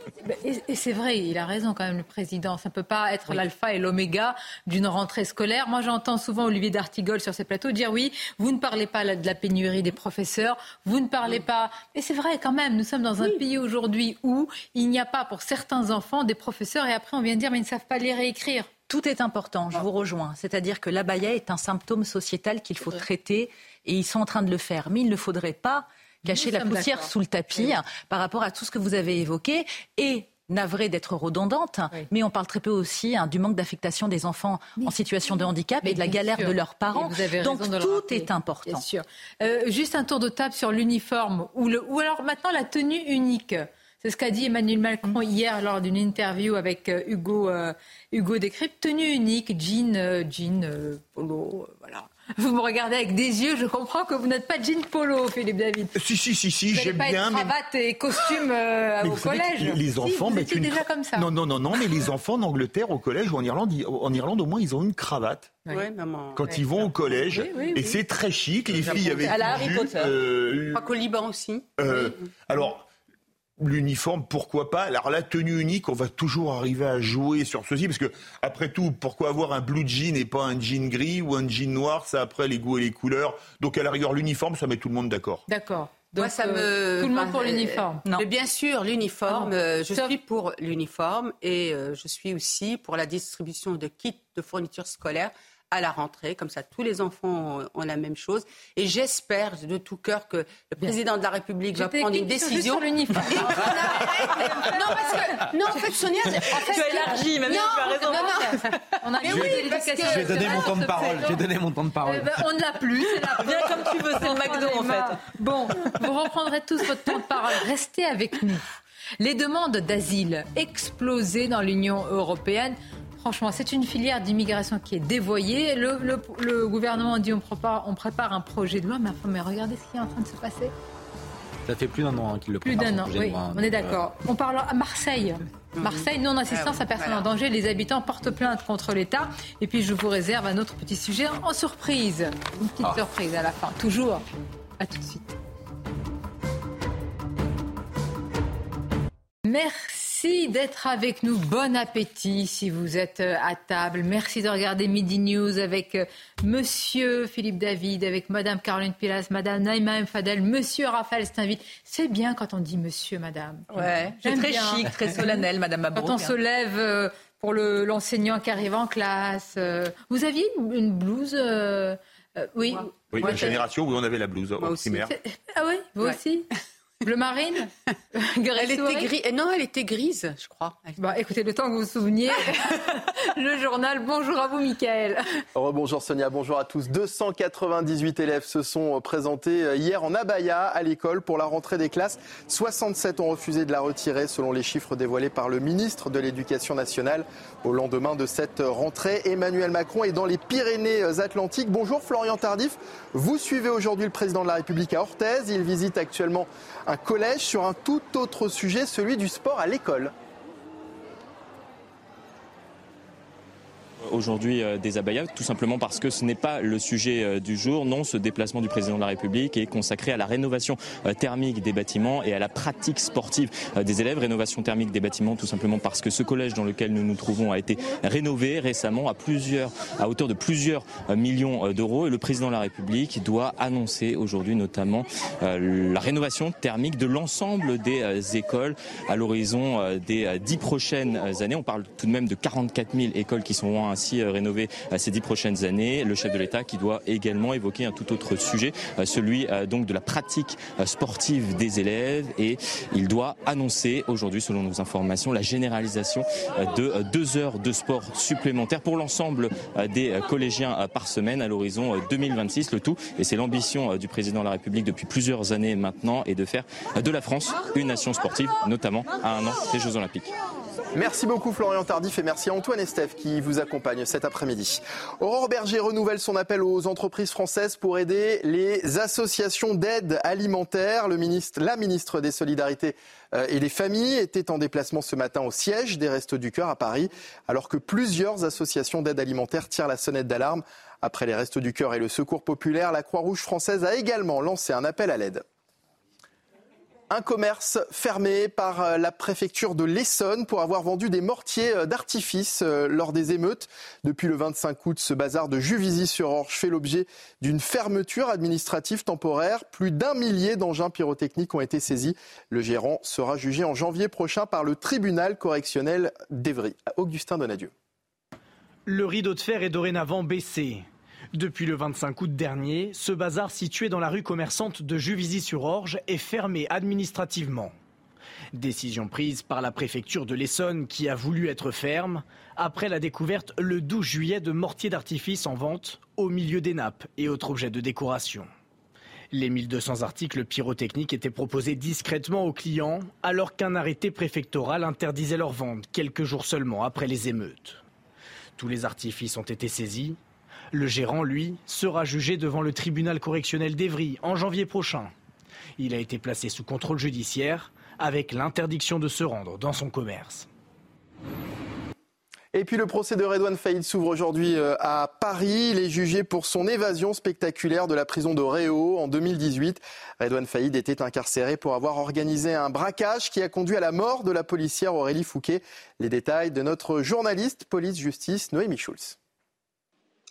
Et, et c'est vrai, il a raison quand même le président. Ça ne peut pas être l'alpha et l'oméga d'une rentrée scolaire. Moi j'entends souvent Olivier D'Artigol sur ces plateaux dire oui, vous ne parlez pas de la pénurie des professeurs, vous ne parlez pas. Mais c'est vrai quand même, nous sommes dans un pays aujourd'hui où il n'y a pas pour certains enfants des professeurs et après on vient dire mais ils ne savent pas lire et écrire. Tout est important, je vous rejoins. C'est-à-dire que l'abaya est un symptôme sociétal qu'il faut traiter et ils sont en train de le faire. Mais il ne faudrait pas cacher la poussière sous le tapis par rapport à tout ce que vous avez évoqué et navrée d'être redondante, mais on parle très peu aussi hein, du manque d'affectation des enfants en situation de handicap et de la galère de leurs parents. Donc tout est important. Bien sûr. Euh, juste un tour de table sur l'uniforme ou, le, ou alors maintenant la tenue unique. C'est ce qu'a dit Emmanuel Macron hier lors d'une interview avec euh, Hugo, euh, Hugo Décrypte. Tenue unique, jean, jean, polo, voilà. Vous me regardez avec des yeux, je comprends que vous n'êtes pas jean polo, Philippe David. Si, si, si, si, j'aime bien. cravate et costume euh, au collège. Les, les enfants mettent une... déjà comme ça. Non, non, non, non, mais les enfants en Angleterre, au collège ou en Irlande, en Irlande, au moins, ils ont une cravate. Oui, maman. Quand ils vont au collège, et c'est très chic. Les filles avec. À la Harry Potter. Euh, Pas qu'au Liban aussi. Euh, alors. L'uniforme, pourquoi pas? Alors la tenue unique, on va toujours arriver à jouer sur ceci, parce que après tout, pourquoi avoir un blue jean et pas un jean gris ou un jean noir? Ça après les goûts et les couleurs. Donc à la rigueur, l'uniforme, ça met tout le monde d'accord. D'accord. Moi, ça me... Tout le monde pour l'uniforme. Mais bien sûr, l'uniforme. Euh, je suis pour l'uniforme et euh, je suis aussi pour la distribution de kits de fournitures scolaires à la rentrée. Comme ça, tous les enfants ont, la même chose. Et j'espère de tout cœur que le président de la République va prendre une décision. Sur l'uniforme. non, parce que. Non, en fait, Sonia. En fait, tu as élargi, même tu as raison. Non, non. On a Mais oui, parce que. J'ai donné mon temps de parole. J'ai donné mon temps de parole. On ne l'a plus. Viens comme tu veux, c'est le McDo, en fait. Bon, vous reprendrez tous votre temps de parole. Restez avec nous. Les demandes d'asile explosées dans l'Union européenne. Franchement, c'est une filière d'immigration qui est dévoyée. Le, gouvernement dit on prépare, on prépare un projet de loi, mais, mais regardez ce qui est en train de se passer. Ça fait plus d'un an hein, qu'il le prépare. Plus d'un an, oui, on est d'accord. On parle à Marseille. Marseille, non-assistance Ah à personne en danger. Les habitants portent plainte contre l'État. Et puis, je vous réserve un autre petit sujet en surprise. Une petite Ah. surprise à la fin. Toujours. À tout de suite. Merci d'être avec nous. Bon appétit si vous êtes euh, à table. Merci de regarder Midi News avec euh, Monsieur Philippe David, avec Madame Caroline Pilas, Madame Naïma M. Fadel, Monsieur Raphaël Steinville. C'est bien quand on dit Monsieur, Madame. Ouais, c'est très bien. chic, très solennel, Madame Mabrouk. Quand on se lève euh, pour le- l'enseignant qui arrive en classe. vous aviez une, une blouse euh, euh, Oui. Oui, Moi, la je- génération où on avait la blouse au primaire. Ah oui, vous Ouais. aussi? Bleu marine Elle était grise. Non, elle était grise, je crois. Bah, écoutez, le temps que vous vous souveniez, le journal. Bonjour à vous, Michael. Bonjour Sonia, bonjour à tous. 298 élèves se sont présentés hier en abaya à l'école pour la rentrée des classes. 67 ont refusé de la retirer selon les chiffres dévoilés par le ministre de l'Éducation nationale au lendemain de cette rentrée. Emmanuel Macron est dans les Pyrénées-Atlantiques. Bonjour Florian Tardif. Vous suivez aujourd'hui le président de la République à Orthez. Il visite actuellement un collège sur un tout autre sujet, celui du sport à l'école. Aujourd'hui euh, des abayas, tout simplement parce que ce n'est pas le sujet euh, du jour. Non, ce déplacement du président de la République est consacré à la rénovation euh, thermique des bâtiments et à la pratique sportive des élèves. Rénovation thermique des bâtiments, tout simplement parce que ce collège dans lequel nous nous trouvons a été rénové récemment à plusieurs, à hauteur de plusieurs millions d'euros. Et le président de la République doit annoncer aujourd'hui notamment la rénovation thermique de l'ensemble des écoles à l'horizon des dix prochaines années. On parle tout de même de 44 000 écoles qui seront ainsi euh, rénovées euh, ces dix prochaines années. Le chef de l'État qui doit également évoquer un tout autre sujet, euh, celui de la pratique sportive des élèves. Et il doit annoncer aujourd'hui, selon nos informations, la généralisation de deux heures de sport supplémentaires pour l'ensemble des collégiens par semaine à l'horizon euh, 2026. Le tout, et c'est l'ambition du président de la République depuis plusieurs années maintenant, est de faire de la France une nation sportive, notamment à un an des Jeux Olympiques. Merci beaucoup Florian Tardif et merci à Antoine Estève qui vous accompagne cet après-midi. Aurore Berger renouvelle son appel aux entreprises françaises pour aider les associations d'aide alimentaire. La ministre des Solidarités euh, et des Familles était en déplacement ce matin au siège des Restos du Cœur à Paris, alors que plusieurs associations d'aide alimentaire tirent la sonnette d'alarme. Après les Restos du Cœur et le Secours populaire, la Croix-Rouge française a également lancé un appel à l'aide. Un commerce fermé par euh, la préfecture de l'Essonne pour avoir vendu des mortiers euh, d'artifice euh, lors des émeutes. Depuis le 25 août, ce bazar de Juvisy-sur-Orge fait l'objet d'une fermeture administrative temporaire. Plus d'un millier d'engins pyrotechniques ont été saisis. Le gérant sera jugé en janvier prochain par le tribunal correctionnel d'Evry. Augustin Donadieu. Le rideau de fer est dorénavant baissé. Depuis le 25 août dernier, ce bazar situé dans la rue commerçante de Juvisy-sur-Orge est fermé administrativement. Décision prise par la préfecture de l'Essonne qui a voulu être ferme après la découverte le 12 juillet de mortiers d'artifice en vente au milieu des nappes et autres objets de décoration. Les 1200 articles pyrotechniques étaient proposés discrètement aux clients alors qu'un arrêté préfectoral interdisait leur vente quelques jours seulement après les émeutes. Tous les artifices ont été saisis. Le gérant, lui, sera jugé devant le tribunal correctionnel d'Evry en janvier prochain. Il a été placé sous contrôle judiciaire avec l'interdiction de se rendre dans son commerce. Et puis le procès de Redouane Faïd s'ouvre aujourd'hui euh, à Paris. Il est jugé pour son évasion spectaculaire de la prison de Réau en 2018. Redouane Faïd était incarcéré pour avoir organisé un braquage qui a conduit à la mort de la policière Aurélie Fouquet. Les détails de notre journaliste police-justice Noémie Schulz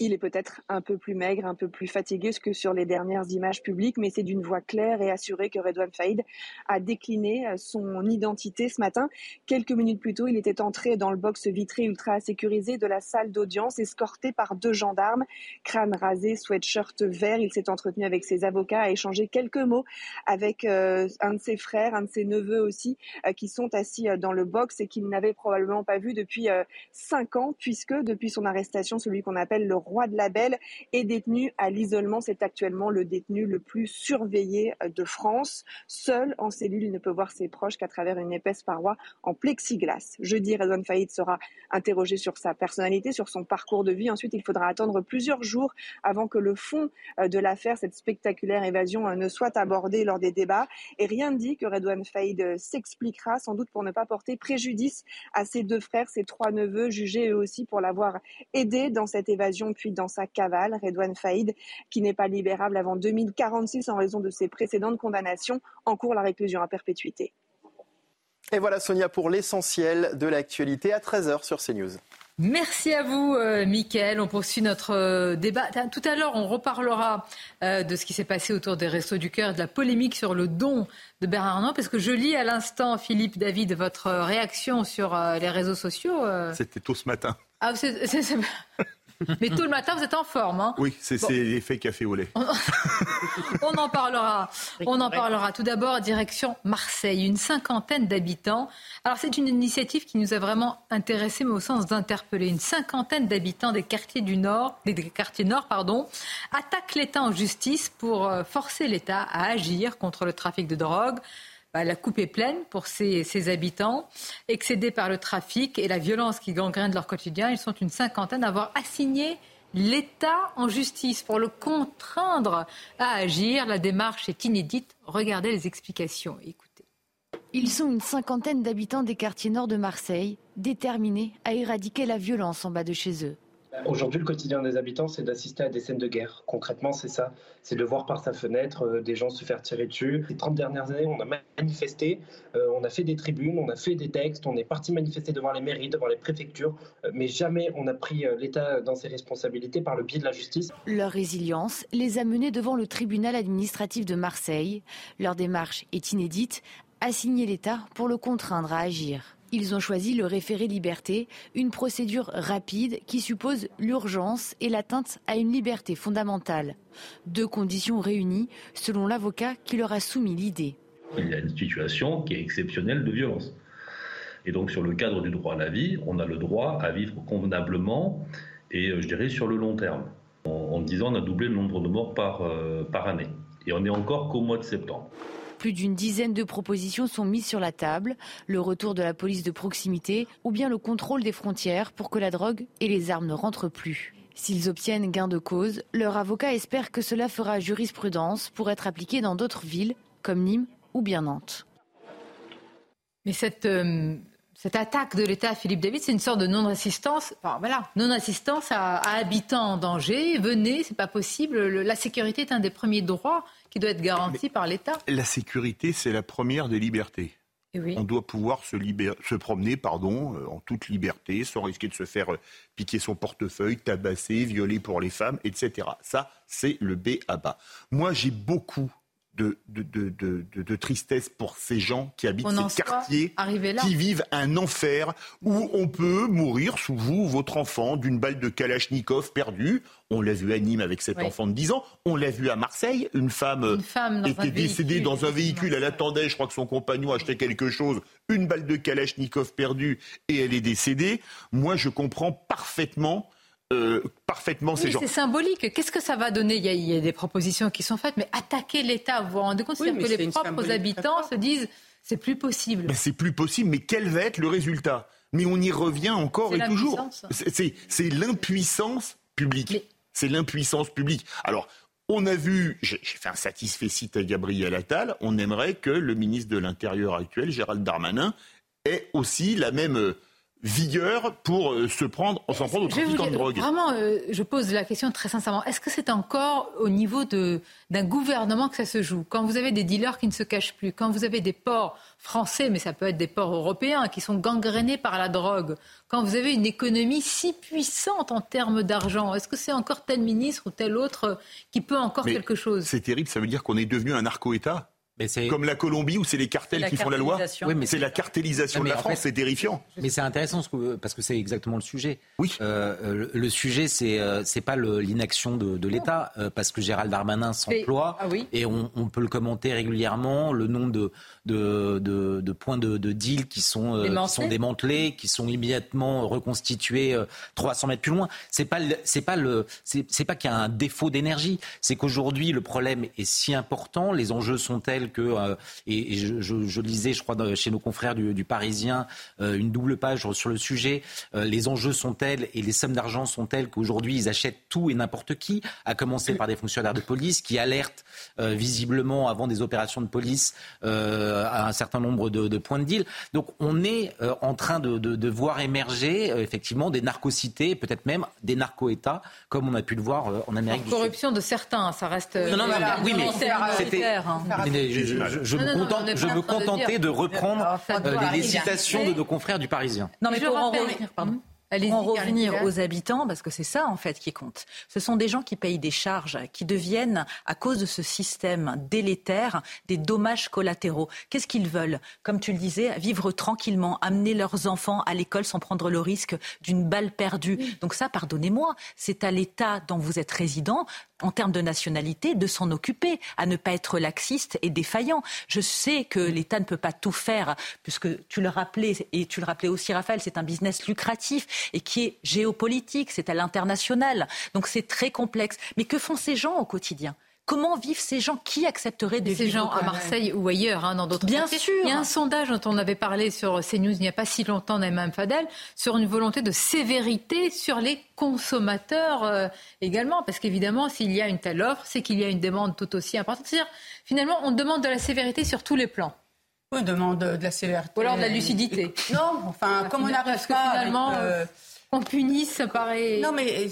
il est peut-être un peu plus maigre, un peu plus fatigué que sur les dernières images publiques, mais c'est d'une voix claire et assurée que Redouane Faïd a décliné euh, son identité ce matin. Quelques minutes plus tôt, il était entré dans le box vitré ultra sécurisé de la salle d'audience, escorté par deux gendarmes, crâne rasé, sweatshirt vert. Il s'est entretenu avec ses avocats, a échangé quelques mots avec euh, un de ses frères, un de ses neveux aussi, euh, qui sont assis dans le box et qu'il n'avait probablement pas vu depuis cinq ans, puisque depuis son arrestation, celui qu'on appelle le roi de la Belle est détenu à l'isolement. C'est actuellement le détenu le plus surveillé euh, de France. Seul en cellule, il ne peut voir ses proches qu'à travers une épaisse paroi en plexiglas. Jeudi, Redouane Faïd sera interrogé sur sa personnalité, sur son parcours de vie. Ensuite, il faudra attendre plusieurs jours avant que le fond euh, de l'affaire, cette spectaculaire évasion, euh, ne soit abordé lors des débats. Et rien ne dit que Redouane Faïd s'expliquera, sans doute pour ne pas porter préjudice à ses deux frères, ses trois neveux, jugés eux aussi pour l'avoir aidé dans cette évasion puis dans sa cavale, Redouane Faïd, qui n'est pas libérable avant 2046 en raison de ses précédentes condamnations, en cours la réclusion à perpétuité. Et voilà Sonia pour l'essentiel de l'actualité à 13h sur CNews. Merci à vous, euh, Mickaël. On poursuit notre euh, débat. Tout à l'heure, on reparlera euh, de ce qui s'est passé autour des Restos du Cœur, de la polémique sur le don de Bernard Arnault, parce que je lis à l'instant, Philippe, David, votre réaction sur les réseaux sociaux. C'était tôt ce matin. Ah, c'est, Mais tout le matin, vous êtes en forme. Hein oui, c'est l'effet café au lait. On en parlera. On en parlera. Tout d'abord, direction Marseille, une cinquantaine d'habitants. Alors, c'est une initiative qui nous a vraiment intéressés, mais au sens d'interpeller. Une cinquantaine d'habitants des quartiers du Nord, des quartiers Nord, pardon, attaquent l'État en justice pour euh, forcer l'État à agir contre le trafic de drogue. Bah, la coupe est pleine pour ces, habitants, excédés par le trafic et la violence qui gangrène leur quotidien. Ils sont une cinquantaine à avoir assigné l'État en justice pour le contraindre à agir. La démarche est inédite. Regardez les explications. Écoutez. Ils sont une cinquantaine d'habitants des quartiers nord de Marseille, déterminés à éradiquer la violence en bas de chez eux. Aujourd'hui, le quotidien des habitants, c'est d'assister à des scènes de guerre. Concrètement, c'est ça. C'est de voir par sa fenêtre euh, des gens se faire tirer dessus. Les 30 dernières années, on a manifesté, euh, on a fait des tribunes, on a fait des textes, on est parti manifester devant les mairies, devant les préfectures, euh, mais jamais on a pris l'État dans ses responsabilités par le biais de la justice. Leur résilience les a menés devant le tribunal administratif de Marseille. Leur démarche est inédite, assigner l'État pour le contraindre à agir. Ils ont choisi le référé liberté, une procédure rapide qui suppose l'urgence et l'atteinte à une liberté fondamentale. Deux conditions réunies selon l'avocat qui leur a soumis l'idée. Il y a une situation qui est exceptionnelle de violence. Et donc sur le cadre du droit à la vie, on a le droit à vivre convenablement et euh, je dirais sur le long terme. En, disant on a doublé le nombre de morts par, euh, par année. Et on est encore qu'au mois de septembre. Plus d'une dizaine de propositions sont mises sur la table. Le retour de la police de proximité ou bien le contrôle des frontières pour que la drogue et les armes ne rentrent plus. S'ils obtiennent gain de cause, leur avocat espère que cela fera jurisprudence pour être appliqué dans d'autres villes comme Nîmes ou bien Nantes. Mais cette, euh, cette attaque de l'État, Philippe David, c'est une sorte de non-assistance. voilà, non-assistance à, à, habitants en danger. Venez, c'est pas possible. la sécurité est un des premiers droits qui doit être garantie par l'État. La sécurité, c'est la première des libertés. On doit pouvoir se, se promener pardon, euh, en toute liberté, sans risquer de se faire euh, piquer son portefeuille, tabasser, violer pour les femmes, etc. Ça, c'est le B à bas. Moi, j'ai beaucoup de, de, tristesse pour ces gens qui habitent ces quartiers, qui vivent un enfer où on peut mourir sous vous, votre enfant, d'une balle de Kalachnikov perdue. On l'a vu à Nîmes avec cet enfant de 10 ans. On l'a vu à Marseille. Une femme, était décédée dans un véhicule. Elle attendait, je crois que son compagnon achetait quelque chose. Une balle de Kalachnikov perdue et elle est décédée. Moi, je comprends parfaitement euh, parfaitement ces gens. C'est symbolique. Qu'est-ce que ça va donner? Il y, a, des propositions qui sont faites, mais attaquer l'État, vous vous rendez compte? Que les propres habitants se disent c'est plus possible. Mais c'est plus possible, mais quel va être le résultat? Mais on y revient encore et toujours. C'est l'impuissance publique. C'est l'impuissance publique. Alors, on a vu, j'ai fait un satisfait cite à Gabriel Attal, on aimerait que le ministre de l'Intérieur actuel, Gérald Darmanin, ait aussi la même euh, vigueur pour euh, se prendre, s'en prendre aux trafiquants de drogue. Vraiment, euh, je pose la question très sincèrement. Est-ce que c'est encore au niveau d'un gouvernement que ça se joue? Quand vous avez des dealers qui ne se cachent plus, quand vous avez des ports français, mais ça peut être des ports européens, qui sont gangrénés par la drogue, quand vous avez une économie si puissante en termes d'argent, est-ce que c'est encore tel ministre ou tel autre qui peut encore quelque chose? C'est terrible, ça veut dire qu'on est devenu un narco-État comme la Colombie où c'est les cartels qui font la loi. Oui, mais c'est la cartélisation de la France, c'est terrifiant. Mais c'est intéressant parce que c'est exactement le sujet. Oui. Euh, le, sujet, c'est euh, c'est pas l'inaction de, l'État euh, parce que Gérald Darmanin s'emploie ah et on, peut le commenter régulièrement. Le nombre de de, de, points de, deal qui sont qui sont démantelés, qui sont immédiatement reconstitués 300 mètres plus loin. C'est pas c'est pas le c'est pas qu'il y a un défaut d'énergie. C'est qu'aujourd'hui le problème est si important, les enjeux sont tels que, euh, et, je, lisais, je crois, chez nos confrères du, Parisien, euh, une double page sur le sujet. Euh, les enjeux sont tels et les sommes d'argent sont telles qu'aujourd'hui, ils achètent tout et n'importe qui, à commencer par des fonctionnaires de police qui alertent visiblement avant des opérations de police à un certain nombre de, points de deal. Donc, on est en train de, voir émerger effectivement des narcocités, peut-être même des narco-États, comme on a pu le voir en Amérique du Sud. Corruption de certains, ça reste. Non, non, non, oui, mais c'était je, me, contentais de reprendre euh, les citations de nos confrères du Parisien. Non, mais pour en revenir, pardon. Allez en revenir aux habitants, parce que c'est ça en fait qui compte. Ce sont des gens qui payent des charges, qui deviennent, à cause de ce système délétère, des dommages collatéraux. Qu'est-ce qu'ils veulent? Comme tu le disais, vivre tranquillement, amener leurs enfants à l'école sans prendre le risque d'une balle perdue. Donc ça, pardonnez-moi, c'est à l'État dont vous êtes résident en termes de nationalité, de s'en occuper, à ne pas être laxiste et défaillant. Je sais que l'État ne peut pas tout faire, puisque tu le rappelais, et tu le rappelais aussi, Raphaël, c'est un business lucratif et qui est géopolitique, c'est à l'international. Donc c'est très complexe. Mais que font ces gens au quotidien? Comment vivent ces gens? Qui accepterait de ces gens à Marseille ou ailleurs, hein, dans d'autres Bien sûr. Il y a un sondage dont on avait parlé sur CNews il n'y a pas si longtemps, Naïm Fadel, sur une volonté de sévérité sur les consommateurs euh, également. Parce qu'évidemment, s'il y a une telle offre, c'est qu'il y a une demande tout aussi importante. C'est-à-dire, finalement, on demande de la sévérité sur tous les plans. On demande de la sévérité. Ou alors de la lucidité. Non, enfin, comme on n'arrive pas. Finalement, euh, on punisse, paraît. Non, mais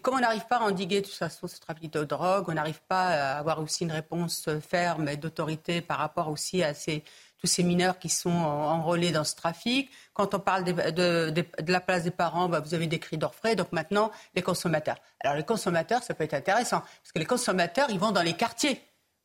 comme on n'arrive pas à endiguer de toute façon ce trafic de drogue, on n'arrive pas à avoir aussi une réponse ferme et d'autorité par rapport aussi à ces, tous ces mineurs qui sont enrôlés dans ce trafic. Quand on parle de, de, la place des parents, bah, vous avez des cris d'orfraie. Donc maintenant, les consommateurs. Alors les consommateurs, ça peut être intéressant parce que les consommateurs, ils vont dans les quartiers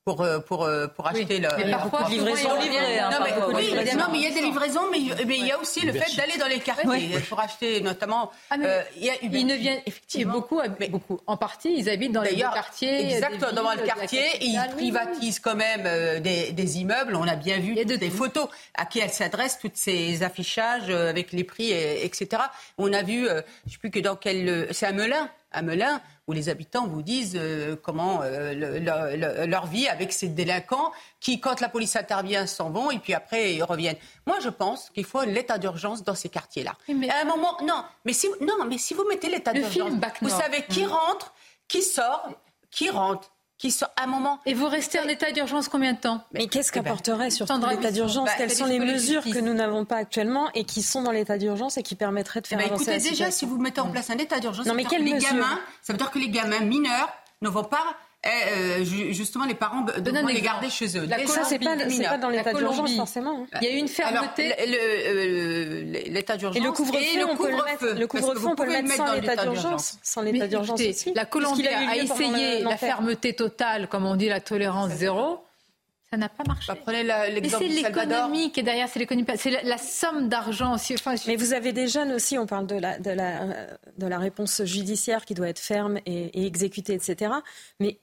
pour, euh, pour, euh, pour acheter le. Mais parfois, livraison livrée. Hein, non, mais, oui, non, mais il y a des livraisons, mais, mais il y a aussi le fait d'aller dans les quartiers pour acheter notamment. Ah, euh, il y a, ils ne viennent effectivement beaucoup, mais, beaucoup. En partie, ils habitent dans les quartiers. Exactement, dans le quartier, et ils privatisent quand même des, des, immeubles. On a bien vu des photos à qui elles s'adressent, toutes ces affichages avec les prix, etc. On a vu, je ne sais plus que dans quel, c'est à Melun, à Melun où les habitants vous disent euh, comment euh, leur vie avec ces délinquants qui, quand la police intervient, s'en vont et puis après ils reviennent. Moi, je pense qu'il faut l'état d'urgence dans ces quartiers-là. À un moment, non, mais si, non, mais si vous mettez l'état d'urgence, vous savez qui mm. rentre, qui sort, qui rentre qui sont à un moment. Et vous restez en état d'urgence combien de temps? Mais qu'est-ce eh ben, qu'apporterait sur l'état d'urgence bah, Quelles sont les mesures que nous n'avons pas actuellement et qui sont dans l'état d'urgence et qui permettraient de faire ben, avancer écoutez, déjà, si vous mettez en place un état d'urgence, ça, veut dire que les gamins, ça veut dire que les gamins mineurs ne vont pas euh, justement, les parents devront les garder chez eux. La ça, c'est pas, pas dans l'état d'urgence forcément. Hein. Il y a eu une fermeté. Euh, l'état d'urgence et le couvre-feu, le mettre, le couvre-feu, on peut le mettre sans l'état d'urgence. Sans l'état d'urgence aussi. La Colombie a, essayé la fermeté totale, comme on dit, la tolérance zéro. Ça n'a pas marché. Bah, prenez l'exemple c'est l'économie qui est derrière, c'est l'économie, c'est la, somme d'argent. Mais vous avez des jeunes aussi, on parle de la, de la, de la réponse judiciaire qui doit être ferme et, et exécutée, etc. Mais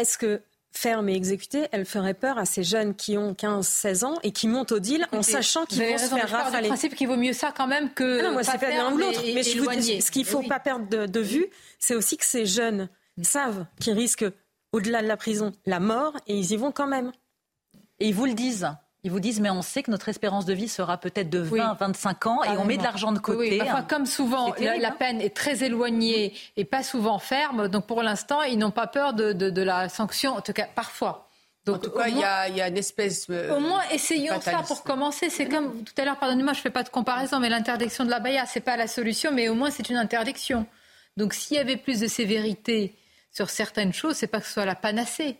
est-ce que ferme et exécutée, elle ferait peur à ces jeunes qui ont 15-16 ans et qui montent au deal en sachant qu'ils vont se faire rafaler. Le principe qu'il vaut mieux ça quand même que. Ah non, moi, c'est pas l'un ou l'autre. Mais je vous dis, ce qu'il ne faut pas perdre de, vue, c'est aussi que ces jeunes mm. savent qu'ils risquent, au-delà de la prison, la mort et ils y vont quand même. Et ils vous le disent. Ils vous disent, mais on sait que notre espérance de vie sera peut-être de 20, 25 ans et on met de l'argent de côté. comme souvent, la, hein. peine est très éloignée et pas souvent ferme. Donc pour l'instant, ils n'ont pas peur de, la sanction, en tout cas parfois. Donc, en tout cas, il y, a une espèce. Euh, au moins, essayons ça pour commencer. C'est comme tout à l'heure, pardonnez-moi, je ne fais pas de comparaison, mais l'interdiction de la baya, ce n'est pas la solution, mais au moins c'est une interdiction. Donc s'il y avait plus de sévérité sur certaines choses, c'est pas que ce soit la panacée.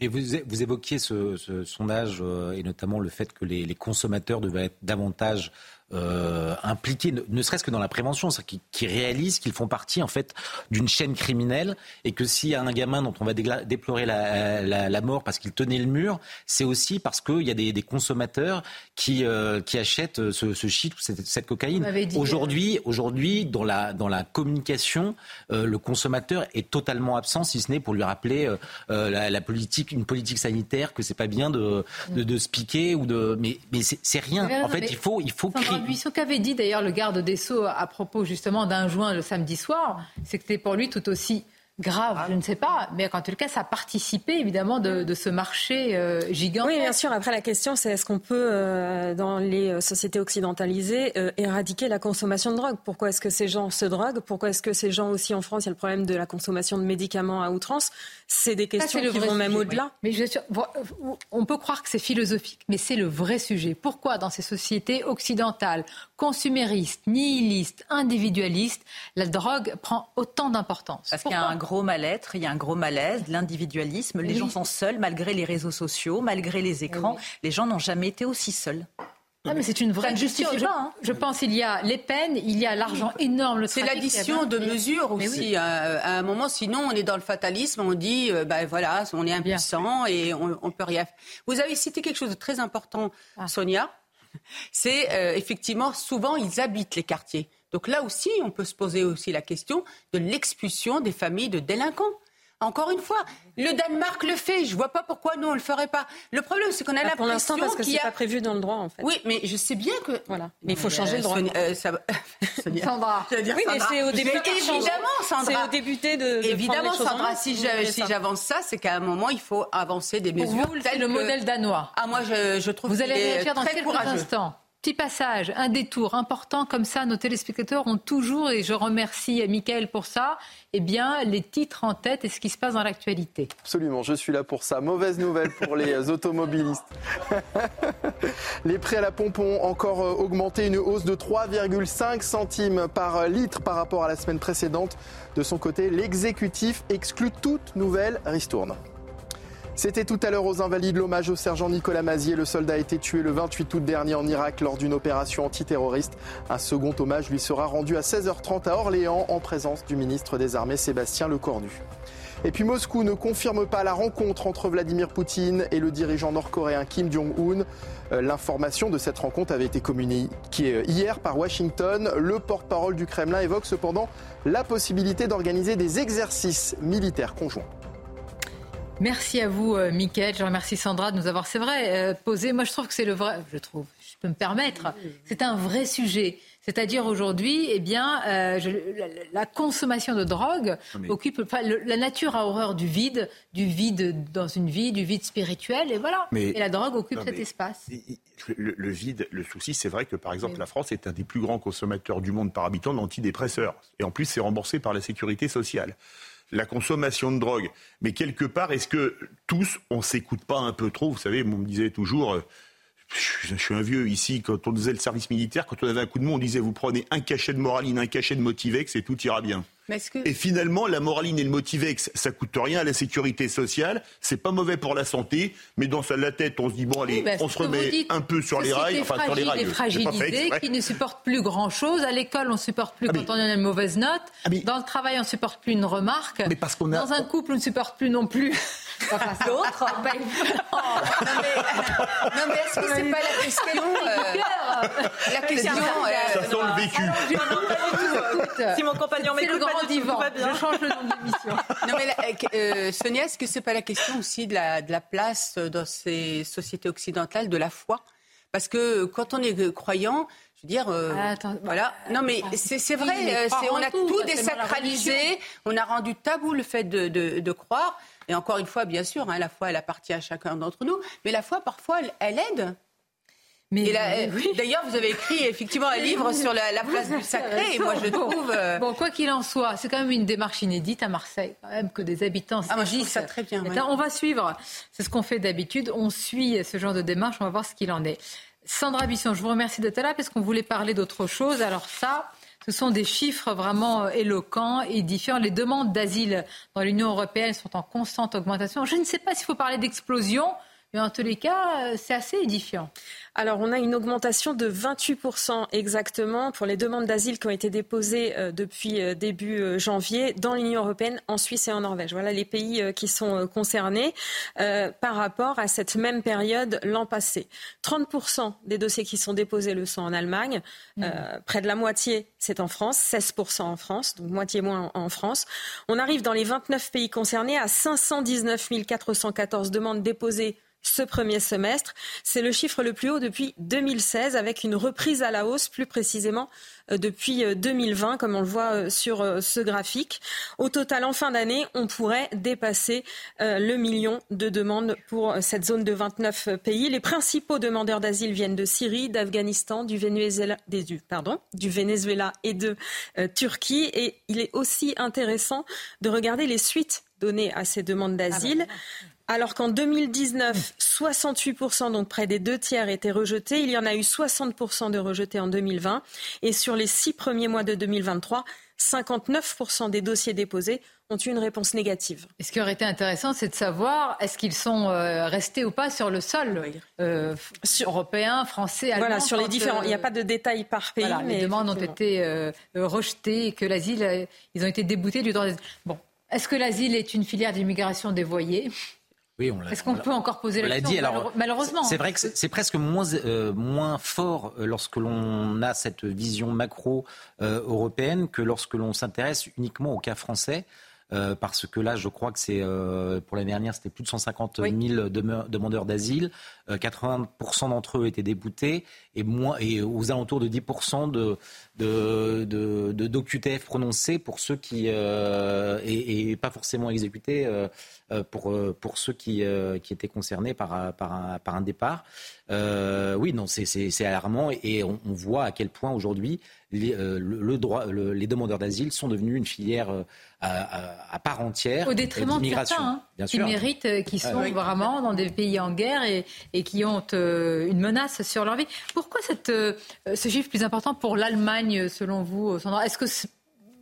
Et vous, évoquiez ce, sondage euh, et notamment le fait que les, les consommateurs devaient être davantage euh, impliqués, ne, serait-ce que dans la prévention, qui, qui réalisent qu'ils font partie en fait d'une chaîne criminelle et que s'il y a un gamin dont on va déplorer la, la, la mort parce qu'il tenait le mur, c'est aussi parce qu'il y a des, des consommateurs qui, euh, qui achètent ce, ce shit ou cette, cette cocaïne. Aujourd'hui, aujourd'hui, dans la, dans la communication, euh, le consommateur est totalement absent, si ce n'est pour lui rappeler euh, la, la, politique, une politique sanitaire, que c'est pas bien de, de, de, se piquer ou de, mais, mais c'est rien. En fait, il faut, il faut créer ce qu'avait dit d'ailleurs le garde des Sceaux à propos justement d'un joint le samedi soir, c'est que c'était pour lui tout aussi grave, je ne sais pas, mais en tout cas, ça a participé évidemment de, ce marché euh, gigantesque. Oui, bien sûr. Après, la question, c'est est-ce qu'on peut, euh, dans les euh, sociétés occidentalisées, éradiquer la consommation de drogue? Pourquoi est-ce que ces gens se droguent? Pourquoi est-ce que ces gens aussi en France, il y a le problème de la consommation de médicaments à outrance? C'est des questions qui vont même au-delà. Mais je, on peut croire que c'est philosophique, mais c'est le vrai sujet. Pourquoi dans ces sociétés occidentales, consuméristes, nihilistes, individualistes, la drogue prend autant d'importance Parce qu'il y a un gros mal-être, il y a un gros malaise, l'individualisme. Les gens sont seuls malgré les réseaux sociaux, malgré les écrans. Les gens n'ont jamais été aussi seuls. Ah, mais c'est une vraie question. Je, hein. je, pense qu'il y a les peines, il y a l'argent énorme. C'est l'addition de mesures aussi. À, un moment, sinon, on est dans le fatalisme. On dit, ben voilà, on est impuissant et on, ne peut rien. Vous avez cité quelque chose de très important, ah. Sonia. C'est euh, effectivement souvent ils habitent les quartiers. Donc là aussi, on peut se poser aussi la question de l'expulsion des familles de délinquants. Encore une fois, le Danemark le fait. Je vois pas pourquoi nous on le ferait pas. Le problème, c'est qu'on a l'impression pour l'instant parce que c'est a... pas prévu dans le droit en fait. Oui, mais je sais bien que voilà. Mais il faut changer le droit. Euh, ça... Sandra. Dire oui, mais c'est au député. Évidemment, Sandra. C'est au député de. Évidemment, Sandra. Si j'avance ça, c'est qu'à un moment, il faut avancer des mesures. Pour vous, le modèle danois. Ah moi, je, je trouve. Vous allez réagir dans quelques instants. Petit passage, un détour important comme ça, nos téléspectateurs ont toujours, et je remercie Mickaël pour ça, eh bien, les titres en tête et ce qui se passe dans l'actualité. Absolument, je suis là pour ça. Mauvaise nouvelle pour les automobilistes. les prix à la pompe ont encore euh, augmenté, une hausse de 3,5 centimes par litre par rapport à la semaine précédente. De son côté, l'exécutif exclut toute nouvelle ristourne. C'était tout à l'heure aux Invalides l'hommage au sergent Nicolas Mazier. Le soldat a été tué le 28 août dernier en Irak lors d'une opération antiterroriste. Un second hommage lui sera rendu à 16h30 à Orléans en présence du ministre des Armées Sébastien Lecornu. Et puis Moscou ne confirme pas la rencontre entre Vladimir Poutine et le dirigeant nord-coréen Kim Jong-un. Euh, l'information de cette rencontre avait été communiquée hier par Washington. Le porte-parole du Kremlin évoque cependant la possibilité d'organiser des exercices militaires conjoints. Merci à vous, euh, Mickaël. Je remercie Sandra de nous avoir, c'est vrai, euh, posé. Moi, je trouve que c'est le vrai. Je trouve, je peux me permettre. C'est un vrai sujet. C'est-à-dire aujourd'hui, eh bien, euh, la, consommation de drogue occupe. la nature a horreur du vide, du vide dans une vie, du vide spirituel, et voilà. et la drogue occupe cet espace. Le, vide, le souci, c'est vrai que par exemple, la France est un des plus grands consommateurs du monde par habitant d'antidépresseurs, et en plus, c'est remboursé par la sécurité sociale la consommation de drogue. Mais quelque part, est-ce que tous, on s'écoute pas un peu trop Vous savez, on me disait toujours, euh, je suis un vieux ici, quand on faisait le service militaire, quand on avait un coup de mou, on disait vous prenez un cachet de moraline, un cachet de motivex et tout ira bien. Et finalement, la moraline et le motivex, ça coûte rien à la sécurité sociale. C'est pas mauvais pour la santé, mais dans la tête, on se dit bon allez, bah, on se remet un peu sur les rails, enfin sur les rails. fragilisés, qui ne supportent plus grand chose. À l'école, on supporte plus ah, quand on a une mauvaise note. Ah, Dans le travail, on supporte plus une remarque. Mais parce qu'on a... Dans un couple, on ne supporte plus non plus. L'autre oh, Non mais, non, mais est-ce que c'est pas la question euh, La question. Euh, ça sent le vécu. si mon compagnon m'écoute pas du tout, va bien. Je change le nom de l'émission. Non mais euh, Sonia, est-ce que c'est pas la question aussi de la, de la place dans ces sociétés occidentales de la foi? Parce que quand on est croyant, je veux dire, euh, ah, voilà. Non, mais c'est vrai. on a tout, désacralisé. On a rendu tabou le fait de, de, de croire. Et encore une fois, bien sûr, hein, la foi, elle appartient à chacun d'entre nous. Mais la foi, parfois, elle, aide. Mais D'ailleurs, vous avez écrit effectivement un livre sur la, place du sacré, et moi je trouve. Euh, bon, quoi qu'il en soit, c'est quand même une démarche inédite à Marseille, quand même, que des habitants. Ah, moi je trouve ça très bien. On va suivre, c'est ce qu'on fait d'habitude, on suit ce genre de démarche, on va voir ce qu'il en est. Sandra Bisson, je vous remercie d'être là parce qu'on voulait parler d'autre chose. Alors ça, ce sont des chiffres vraiment euh, éloquents, et différents. Les demandes d'asile dans l'Union européenne sont en constante augmentation. Je ne sais pas s'il faut parler d'explosion, mais en tous les cas, euh, c'est assez édifiant. Alors, on a une augmentation de 28% exactement pour les demandes d'asile qui ont été déposées euh, depuis euh, début euh, janvier dans l'Union européenne, en Suisse et en Norvège. Voilà les pays qui sont concernés par rapport à cette même période l'an passé. 30% des dossiers qui sont déposés le sont en Allemagne. Mmh. près de la moitié, c'est en France. 16% en France, donc moitié moins en France. On arrive dans les 29 pays concernés à 519 414 demandes déposées ce premier semestre. C'est le chiffre le plus haut depuis 2016, avec une reprise à la hausse, plus précisément euh, depuis 2020, euh, comme on le voit euh, sur ce graphique. Au total, en fin d'année, on pourrait dépasser le million de demandes pour cette zone de 29 pays. Les principaux demandeurs d'asile viennent de Syrie, d'Afghanistan, du Venezuela, et de Turquie. Et il est aussi intéressant de regarder les suites données à ces demandes d'asile. Ah bah, alors qu'en 2019, 68%, donc près des deux tiers, étaient rejetés. Il y en a eu 60% de rejetés en 2020. Et sur les six premiers mois de 2023, 59% des dossiers déposés ont eu une réponse négative. Et ce qui aurait été intéressant, c'est de savoir est-ce qu'ils sont euh, restés ou pas sur le sol euh, européen, français, allemand. Voilà, sur les différents. Il n'y a pas de détails par pays. les demandes ont été euh, rejetées et que l'asile, ils ont été déboutés du droit d'asile. Bon, est-ce que l'asile est une filière d'immigration dévoyée? Est-ce qu'on peut encore poser la question Malheureusement. C'est vrai que c'est presque moins, euh, moins fort euh, lorsque l'on a cette vision macro euh, européenne que lorsque l'on s'intéresse uniquement au cas français. Euh, parce que là, je crois que c'est euh, pour l'année dernière, c'était plus de 150 000 demandeurs d'asile. 80% euh, d'entre eux étaient déboutés et, moins, et aux alentours de 10% de, de, de, de d'OQTF prononcés pour ceux qui et, pas forcément exécutés pour, pour ceux qui, qui étaient concernés par, par, un, par un départ. oui, non, c'est, alarmant et on, on, voit à quel point aujourd'hui les, le, droit, les demandeurs d'asile sont devenus une filière à, part entière. Au détriment de certains, hein, qui méritent, euh, qui sont vraiment dans des pays en guerre et, et qui ont euh, une menace sur leur vie. Pourquoi cette, euh, ce chiffre plus important pour l'Allemagne, selon vous, Sandra? Est-ce que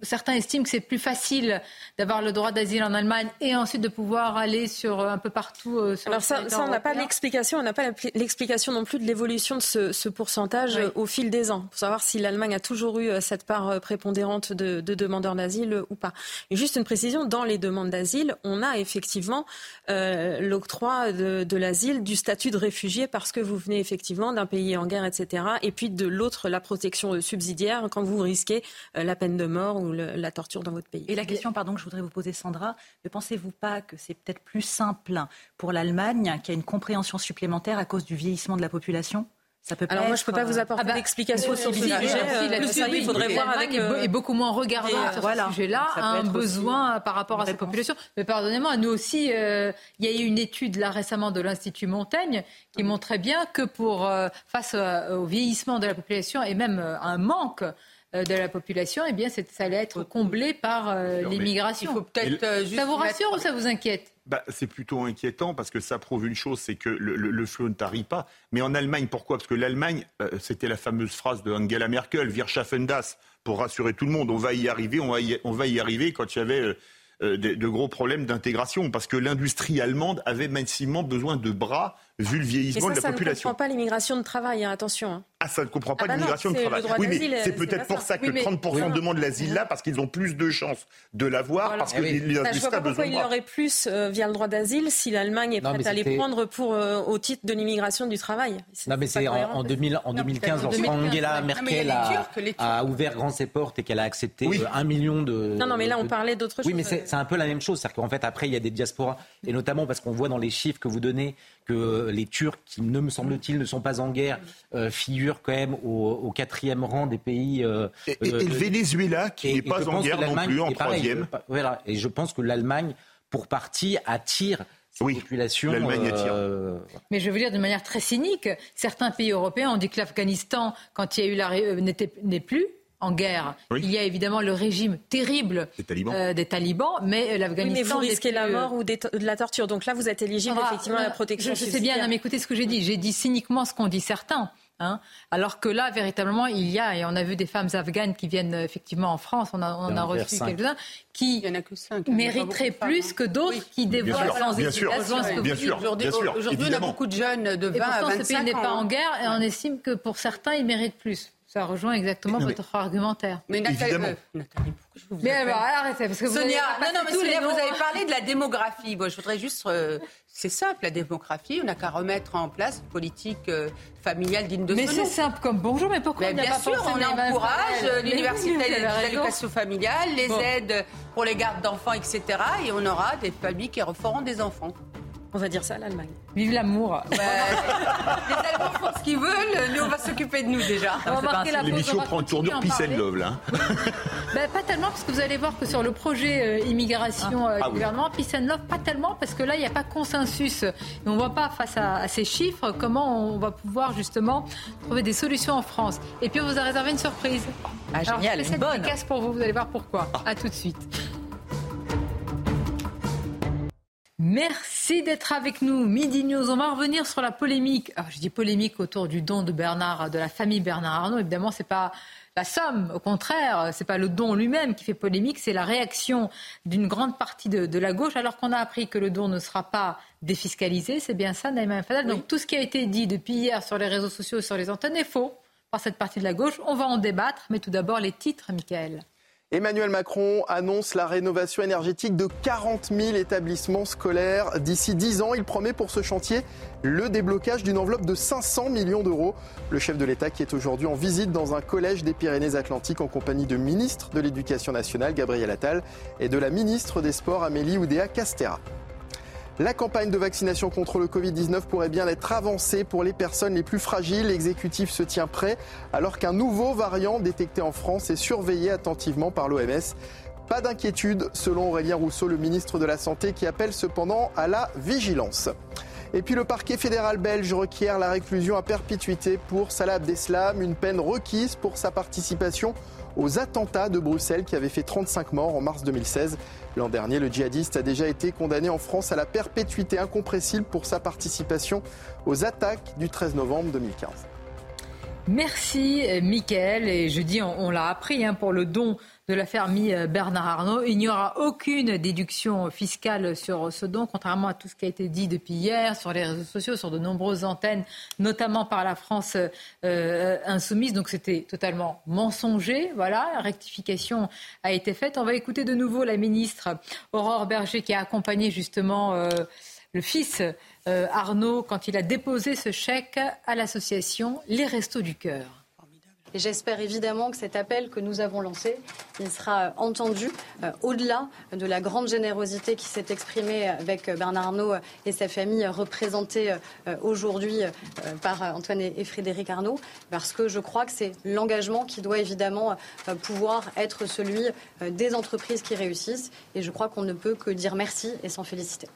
certains estiment que c'est plus facile d'avoir le droit d'asile en Allemagne et ensuite de pouvoir aller sur euh, un peu partout. Euh, sur Alors ça, ça on n'a pas l'explication, on n'a pas l'explication non plus de l'évolution de ce, pourcentage euh, au fil des ans, pour savoir si l'Allemagne a toujours eu cette part prépondérante de, demandeurs d'asile ou pas. Et juste une précision, dans les demandes d'asile, on a effectivement l'octroi de, de l'asile, du statut de réfugié parce que vous venez effectivement d'un pays en guerre, etc. Et puis de l'autre, la protection subsidiaire quand vous risquez la peine de mort ou la torture dans votre pays. Et la question, pardon, que je voudrais vous poser, Sandra, ne pensez-vous pas que c'est peut-être plus simple pour l'Allemagne, qui a une compréhension supplémentaire à cause du vieillissement de la population? Ça peut Alors moi, je ne peux pas vous euh, apporter ah bah, d'explication sur ce sujet. il faudrait voir avec... Et beaucoup moins regarder sur ce sujet-là, un besoin par rapport à cette population. Mais pardonnez-moi, nous aussi, euh, il y a eu une étude là récemment de l'Institut Montaigne qui montrait bien que pour euh, face au vieillissement de la population et même un manque euh, de la population, eh bien, ça allait être comblé par euh, l'immigration. Euh, ça vous rassure ou ça vous inquiète? Bah, c'est plutôt inquiétant parce que ça prouve une chose, c'est que le, flot ne tarit pas. Mais en Allemagne, pourquoi? Parce que l'Allemagne, c'était la fameuse phrase de Angela Merkel, Wir schaffen das. pour rassurer tout le monde. On va y arriver, on va y, on va y arriver quand il y avait de, de, gros problèmes d'intégration, parce que l'industrie allemande avait massivement besoin de bras vu le vieillissement ça, de la ça population. Ça ne comprend pas l'immigration de travail, hein, attention. Hein. Ah, ça ne comprend pas ah bah l'immigration de travail. Oui, mais c'est peut-être pour ça, que oui, 30% demandent l'asile là, parce qu'ils ont plus de chances de l'avoir, voilà. parce que eh oui. l'industrie a besoin de Il aurait plus euh, via le droit d'asile si l'Allemagne est prête à les prendre pour, euh, au titre de l'immigration du travail. Non, mais c'est en, en, 2000, en 2015, lorsqu'Angela Merkel a, a, ouvert grand ses portes et qu'elle a accepté euh, un million de. Non, non, mais là, on parlait d'autre chose. Oui, mais c'est un peu la même chose. C'est-à-dire qu'en fait, après, il y a des diasporas, et notamment parce qu'on voit dans les chiffres que vous donnez que les Turcs, qui ne me semble-t-il ne sont pas en guerre, euh, quand même au, au, quatrième rang des pays. Euh, et, et, euh, le Venezuela, qui n'est pas en guerre non plus, en troisième. Voilà. Et je pense que l'Allemagne, pour partie, attire oui, populations. Euh, Mais je veux dire de manière très cynique, certains pays européens ont dit que l'Afghanistan, quand il y a eu la, euh, n'est plus en guerre. Oui. Il y a évidemment le régime terrible des talibans, euh, des talibans mais l'Afghanistan. Oui, mais vous risquez la mort ou des, de la torture. Donc là, vous êtes éligible ah, effectivement à la protection. Je, je sais bien, non, mais écoutez ce que j'ai dit. J'ai dit cyniquement ce qu'ont dit certains. Hein, alors que là, véritablement, il y a, et on a vu des femmes afghanes qui viennent effectivement en France, on, a, on en a reçu quelques-uns, qui mériteraient plus que d'autres oui. qui dévoilent sans bien sûr, bien sûr, Aujourd'hui, on a beaucoup de jeunes de 20 et pourtant, à 25 ce pays n'est pas ans. en guerre et on estime que pour certains, ils méritent plus. Ça rejoint exactement mais, votre argumentaire. Mais Nathalie, Évidemment. euh, Nathalie pourquoi je vous Mais alors, arrêtez, parce que vous Sonia, avez non, non, mais Sonia, vous avez parlé de la démographie. Moi, je voudrais juste. euh, c'est simple, la démographie. On n'a qu'à remettre en place une politique euh, familiale digne de Mais ce c'est nom. simple comme bonjour, mais pourquoi Mais on n'y a bien pas sûr, pensé on mais encourage mais l'université d'éducation familiale, les Bon. aides pour les gardes d'enfants, etc. Et on aura des familles qui referont des enfants. On va dire ça à l'Allemagne. Vive l'amour. Ouais. les Allemands font ce qu'ils veulent, nous on va s'occuper de nous déjà. L'émission prend une tournure peace and love, là. Ben, pas tellement, parce que vous allez voir que sur le projet euh, immigration euh, Ah du oui. gouvernement, Peace and Love, pas tellement, parce que là, il n'y a pas consensus. Et on ne voit pas, face à, à ces chiffres, comment on va pouvoir justement trouver des solutions en France. Et puis, on vous a réservé une surprise. Ah, Alors, génial, je fais une cette bonne. pour vous, vous allez voir pourquoi. Ah. À tout de suite. Merci d'être avec nous. Midi News, on va revenir sur la polémique. Alors, je dis polémique autour du don de Bernard, de la famille Bernard Arnault. Évidemment, c'est pas la somme. Au contraire, c'est pas le don lui-même qui fait polémique, c'est la réaction d'une grande partie de, de la gauche, alors qu'on a appris que le don ne sera pas défiscalisé. C'est bien ça, Naïma Fadal. Donc, tout ce qui a été dit depuis hier sur les réseaux sociaux, sur les antennes est faux par cette partie de la gauche. On va en débattre, mais tout d'abord les titres, Michael. Emmanuel Macron annonce la rénovation énergétique de 40 000 établissements scolaires d'ici 10 ans. Il promet pour ce chantier le déblocage d'une enveloppe de 500 millions d'euros. Le chef de l'État qui est aujourd'hui en visite dans un collège des Pyrénées-Atlantiques en compagnie de ministre de l'Éducation nationale Gabriel Attal et de la ministre des Sports Amélie Oudéa Castera. La campagne de vaccination contre le Covid-19 pourrait bien être avancée pour les personnes les plus fragiles. L'exécutif se tient prêt alors qu'un nouveau variant détecté en France est surveillé attentivement par l'OMS. Pas d'inquiétude selon Aurélien Rousseau, le ministre de la Santé, qui appelle cependant à la vigilance. Et puis le parquet fédéral belge requiert la réclusion à perpétuité pour Salah Abdeslam, une peine requise pour sa participation aux attentats de Bruxelles qui avaient fait 35 morts en mars 2016. L'an dernier, le djihadiste a déjà été condamné en France à la perpétuité incompressible pour sa participation aux attaques du 13 novembre 2015. Merci, euh, Mickaël. Et je dis, on, l'a appris, hein, pour le don de la famille euh, Bernard Arnault, il n'y aura aucune déduction fiscale sur ce don, contrairement à tout ce qui a été dit depuis hier sur les réseaux sociaux, sur de nombreuses antennes, notamment par la France euh, insoumise. Donc c'était totalement mensonger. Voilà, la rectification a été faite. On va écouter de nouveau la ministre Aurore Berger qui a accompagné justement euh, le fils euh, Arnaud quand il a déposé ce chèque à l'association Les Restos du Cœur. J'espère évidemment que cet appel que nous avons lancé, sera entendu euh, au-delà de la grande générosité qui s'est exprimée avec Bernard Arnault et sa famille représentée euh, aujourd'hui euh, par Antoine et, Frédéric Arnault, parce que je crois que c'est l'engagement qui doit évidemment euh, pouvoir être celui euh, des entreprises qui réussissent. Et je crois qu'on ne peut que dire merci et s'en féliciter.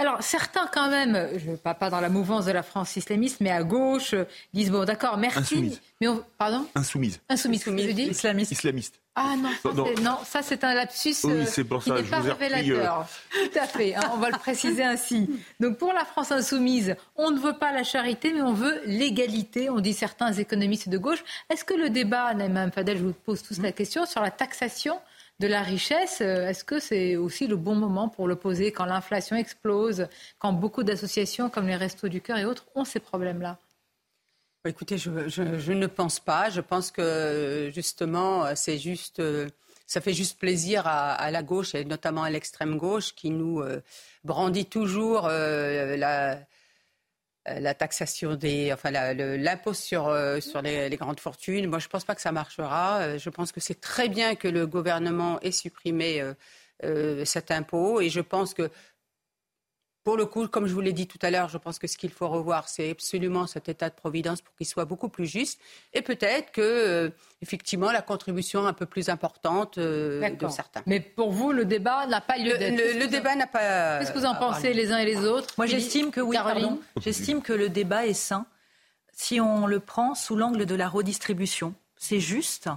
Alors certains quand même, je ne pas, pas dans la mouvance de la France islamiste, mais à gauche, euh, disent bon d'accord, merci. Insoumise. Mais on, pardon? Insoumise. Insoumise, que je dis Islamiste. Islamiste. Ah non, ça, non. ça c'est un lapsus oui, c'est pour ça, qui n'est pas révélateur. Tout à fait, hein, on va le préciser ainsi. Donc pour la France insoumise, on ne veut pas la charité, mais on veut l'égalité, on dit certains économistes de gauche. Est-ce que le débat, Naïm Fadel, je vous pose tous la question, sur la taxation de la richesse, euh, est-ce que c'est aussi le bon moment pour le poser quand l'inflation explose, quand beaucoup d'associations comme les Restos du Cœur et autres ont ces problèmes-là? Écoutez, je, ne pense pas. Je pense que justement, c'est juste, euh, ça fait juste plaisir à, la gauche et notamment à l'extrême gauche qui nous euh, brandit toujours la, la taxation des, enfin l'impôt sur, euh, sur les, grandes fortunes. Moi, je pense pas que ça marchera. Euh, je pense que c'est très bien que le gouvernement ait supprimé euh, cet impôt et je pense que pour le coup, comme je vous l'ai dit tout à l'heure, je pense que ce qu'il faut revoir, c'est absolument cet état de providence pour qu'il soit beaucoup plus juste. Et peut-être que, euh, effectivement, la contribution un peu plus importante euh, de certains. Mais pour vous, le débat n'a pas lieu d'être. Le, débat n'a pas. Qu'est-ce que vous en pensez les uns et les autres Moi, j'estime que oui, pardon. J'estime que le débat est sain si on le prend sous l'angle de la redistribution. C'est juste.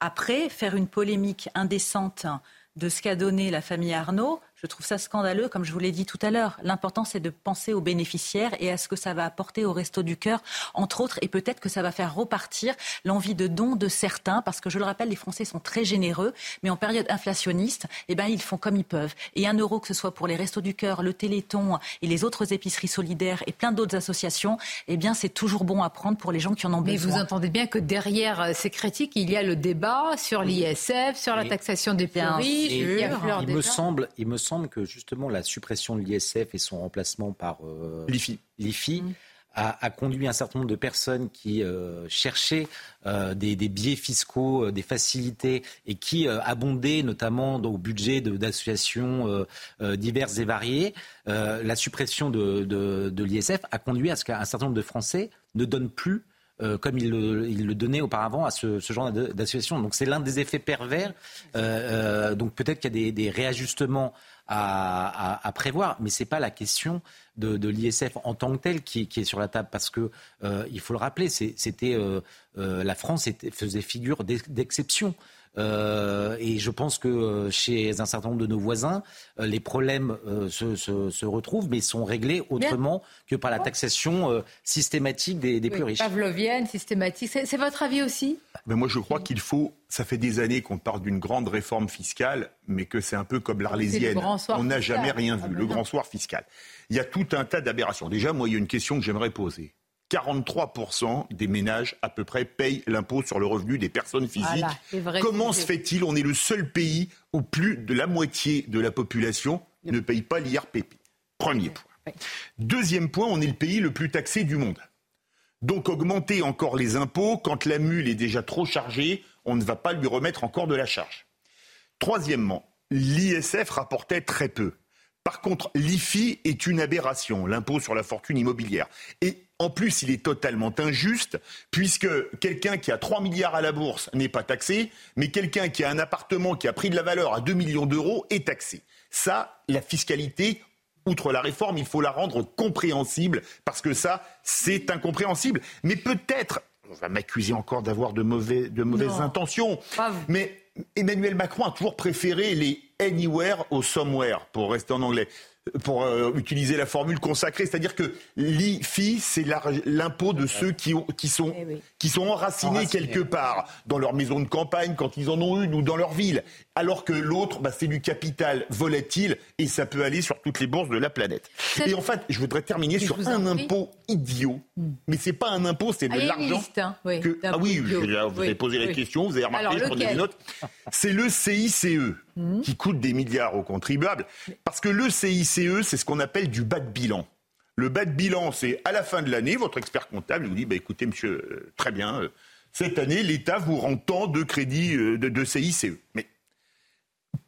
Après, faire une polémique indécente de ce qu'a donné la famille Arnaud, je trouve ça scandaleux, comme je vous l'ai dit tout à l'heure. L'important, c'est de penser aux bénéficiaires et à ce que ça va apporter au Resto du Cœur, entre autres, et peut-être que ça va faire repartir l'envie de don de certains, parce que je le rappelle, les Français sont très généreux, mais en période inflationniste, eh ben, ils font comme ils peuvent. Et un euro, que ce soit pour les Restos du Cœur, le Téléthon et les autres épiceries solidaires et plein d'autres associations, eh bien, c'est toujours bon à prendre pour les gens qui en ont besoin. Mais vous entendez bien que derrière euh, ces critiques, il y a le débat sur l'ISF, sur la taxation des plus riches. Il, me semble, il me semble que justement la suppression de l'ISF et son remplacement par euh, l'IFI, mm. a, conduit un certain nombre de personnes qui euh, cherchaient euh, des, biais fiscaux, des facilités et qui abondaient notamment au budget d'associations diverses et variées. la suppression de, l'ISF a conduit à ce qu'un certain nombre de Français ne donnent plus comme il le, donnait auparavant à ce, genre d'association. Donc c'est l'un des effets pervers. donc peut-être qu'il y a des réajustements à, prévoir. Mais ce n'est pas la question de, l'ISF en tant que tel qui, est sur la table, parce que euh, il faut le rappeler, c'était euh, euh, la France faisait figure d'exception. Euh, et je pense que euh, chez un certain nombre de nos voisins, euh, les problèmes se, se, retrouvent, mais sont réglés autrement que par la taxation systématique des, des plus riches. Pavlovienne, systématique. C'est votre avis aussi? Mais Moi, je crois qu'il faut. Ça fait des années qu'on parle d'une grande réforme fiscale, mais que c'est un peu comme l'Arlésienne. On n'a jamais rien vu. Ah, le grand soir fiscal. Il y a tout un tas d'aberrations. Déjà, moi, il y a une question que j'aimerais poser. 43% des ménages à peu près payent l'impôt sur le revenu des personnes physiques. Comment se fait-il On est le seul pays où plus de la moitié de la population ne paye pas l'IRPP. Premier point. Deuxième point, on est le pays le plus taxé du monde. Donc augmenter encore les impôts, quand la mule est déjà trop chargée, on ne va pas lui remettre encore de la charge. Troisièmement, l'ISF rapportait très peu. Par contre, l'IFI est une aberration, l'impôt sur la fortune immobilière. Et en plus, il est totalement injuste, puisque quelqu'un qui a 3 milliards à la bourse n'est pas taxé, mais quelqu'un qui a un appartement qui a pris de la valeur à 2 millions d'euros est taxé. Ça, la fiscalité, outre la réforme, il faut la rendre compréhensible, parce que ça, c'est incompréhensible. Mais peut-être, on va m'accuser encore d'avoir de, mauvais, de mauvaises intentions, mais Emmanuel Macron a toujours préféré les anywhere au somewhere, pour rester en anglais pour euh, utiliser la formule consacrée, c'est-à-dire que l'IFI, c'est l'impôt de ceux qui, qui, sont, eh qui sont enracinés, quelque part, dans leur maison de campagne, quand ils en ont une, ou dans leur ville. Alors que l'autre, bah, c'est du capital volatile, et ça peut aller sur toutes les bourses de la planète. Et en fait, je voudrais terminer sur un impôt idiot, hmm. mais c'est pas un impôt, c'est de ah, l'argent. Hein, ah oui, vous avez posé la question, vous avez remarqué, je prenais des notes. C'est le CICE. Hmm. qui coûte des milliards aux contribuables, parce que le CICE, c'est ce qu'on appelle du bas de bilan. Le bas de bilan, c'est à la fin de l'année, votre expert comptable vous dit, bah, écoutez, monsieur, euh, très bien, euh, cette année, l'État vous rend tant de crédits euh, de, CICE.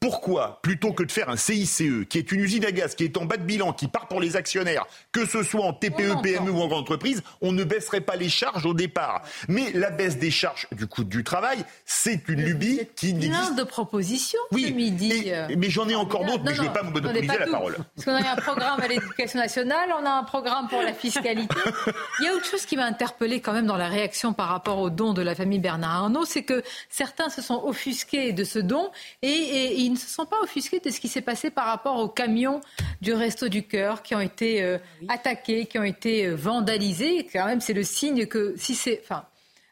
Pourquoi, plutôt que de faire un CICE, qui est une usine à gaz, qui est en bas de bilan, qui part pour les actionnaires, que ce soit en TPE, PME ou en grande entreprise, on ne baisserait pas les charges au départ Mais la baisse des charges du coût du travail, c'est une lubie qui n'existe plein de propositions oui, midi. mais j'en ai encore d'autres, mais je ne vais pas me monopoliser la parole. Parce qu'on a un programme à l'éducation nationale, on a un programme pour la fiscalité. Il y a autre chose qui m'a interpellé quand même dans la réaction par rapport au don de la famille Bernard Arnault, c'est que certains se sont offusqués de ce don et, et, ils ne se sont pas offusqués de ce qui s'est passé par rapport aux camions du Resto du Cœur qui ont été euh, attaqués, qui ont été euh, vandalisés. Quand même, c'est le signe que si c'est, enfin,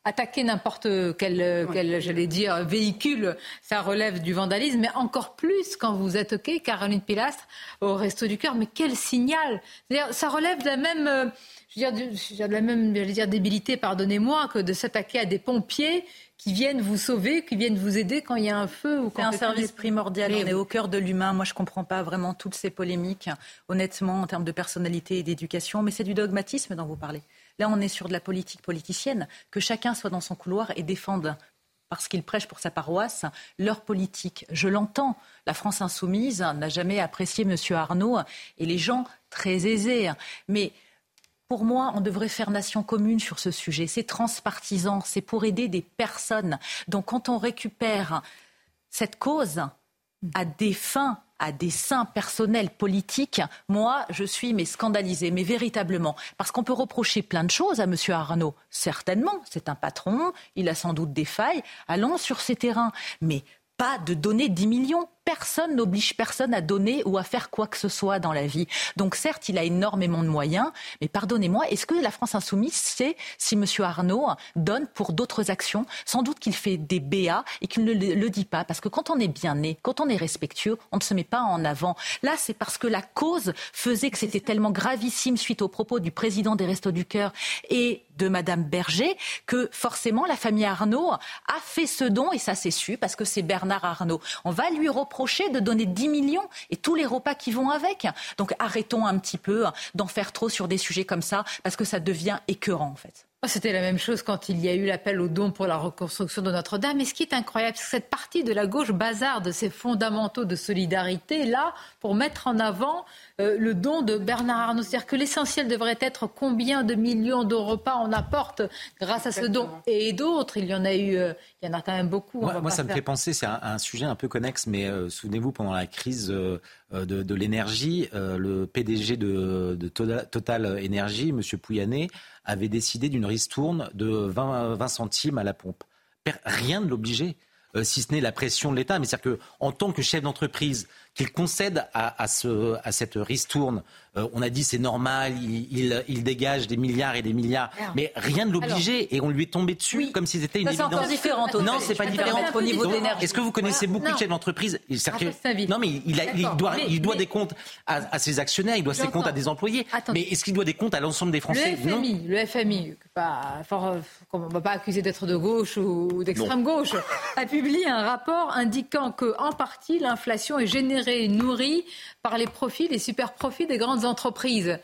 attaquer n'importe quel, quel j'allais dire, véhicule, ça relève du vandalisme, mais encore plus quand vous OK, Caroline Pilastre, au Resto du Cœur. Mais quel signal Ça relève de la même, euh, je veux dire, de la même dire, débilité, pardonnez-moi, que de s'attaquer à des pompiers qui viennent vous sauver, qui viennent vous aider quand il y a un feu ou quand C'est un service primordial. On est au cœur de l'humain. Moi, je ne comprends pas vraiment toutes ces polémiques, honnêtement, en termes de personnalité et d'éducation. Mais c'est du dogmatisme dont vous parlez. Là, on est sur de la politique politicienne. Que chacun soit dans son couloir et défende parce qu'il prêche pour sa paroisse, leur politique. Je l'entends. La France insoumise n'a jamais apprécié M. Arnaud et les gens très aisés. Mais pour moi, on devrait faire nation commune sur ce sujet. C'est transpartisan, c'est pour aider des personnes. Donc quand on récupère cette cause à des fins à des fins personnels politiques, moi, je suis mais scandalisée, mais véritablement. Parce qu'on peut reprocher plein de choses à M. Arnaud. Certainement, c'est un patron, il a sans doute des failles. Allons sur ces terrains. Mais pas de donner 10 millions personne n'oblige personne à donner ou à faire quoi que ce soit dans la vie. Donc certes, il a énormément de moyens, mais pardonnez-moi, est-ce que la France insoumise sait si M. Arnaud donne pour d'autres actions? Sans doute qu'il fait des BA et qu'il ne le, dit pas, parce que quand on est bien né, quand on est respectueux, on ne se met pas en avant. Là, c'est parce que la cause faisait que c'était tellement gravissime suite aux propos du président des Restos du Cœur et de Madame Berger que forcément la famille Arnaud a fait ce don et ça s'est su parce que c'est Bernard Arnaud. On va lui de donner 10 millions et tous les repas qui vont avec. Donc arrêtons un petit peu d'en faire trop sur des sujets comme ça parce que ça devient écœurant en fait. Oh, c'était la même chose quand il y a eu l'appel au don pour la reconstruction de Notre-Dame. Et ce qui est incroyable, c'est que cette partie de la gauche bazarde ces fondamentaux de solidarité, là, pour mettre en avant euh, le don de Bernard Arnault. C'est-à-dire que l'essentiel devrait être combien de millions de repas on apporte grâce à ce don. Et d'autres, il y en a eu, euh, il y en a quand même beaucoup. Moi, ça me fait penser, c'est un, sujet un peu connexe, mais euh, souvenez-vous, pendant la crise de, l'énergie, le PDG de, Total Énergie, M. Pouyanné, avait décidé d'une ristourne de 20, 20 centimes à la pompe. Rien ne l'obligeait. Euh, si ce n'est la pression de l'État. Mais c'est-à-dire qu'en tant que chef d'entreprise, qu'il concède à cette ristourne. Euh, on a dit c'est normal, il, il, dégage des milliards et des milliards, mais rien ne l'obligeait et on lui est tombé dessus comme si c'était une évidence. C'est différent. Non, c'est pas différent. au niveau d'énergie. Est-ce que vous connaissez beaucoup de chefs d'entreprise? Non, mais il, il doit, il doit des comptes à, ses actionnaires, il doit ses comptes à des employés. Mais est-ce qu'il doit des comptes à l'ensemble des Français? Le FMI, le FMI, pas, on ne va pas accuser d'être de gauche ou d'extrême gauche, a publié un rapport indiquant que, en partie, l'inflation est générée et nourri par les profits, les super profits des grandes entreprises.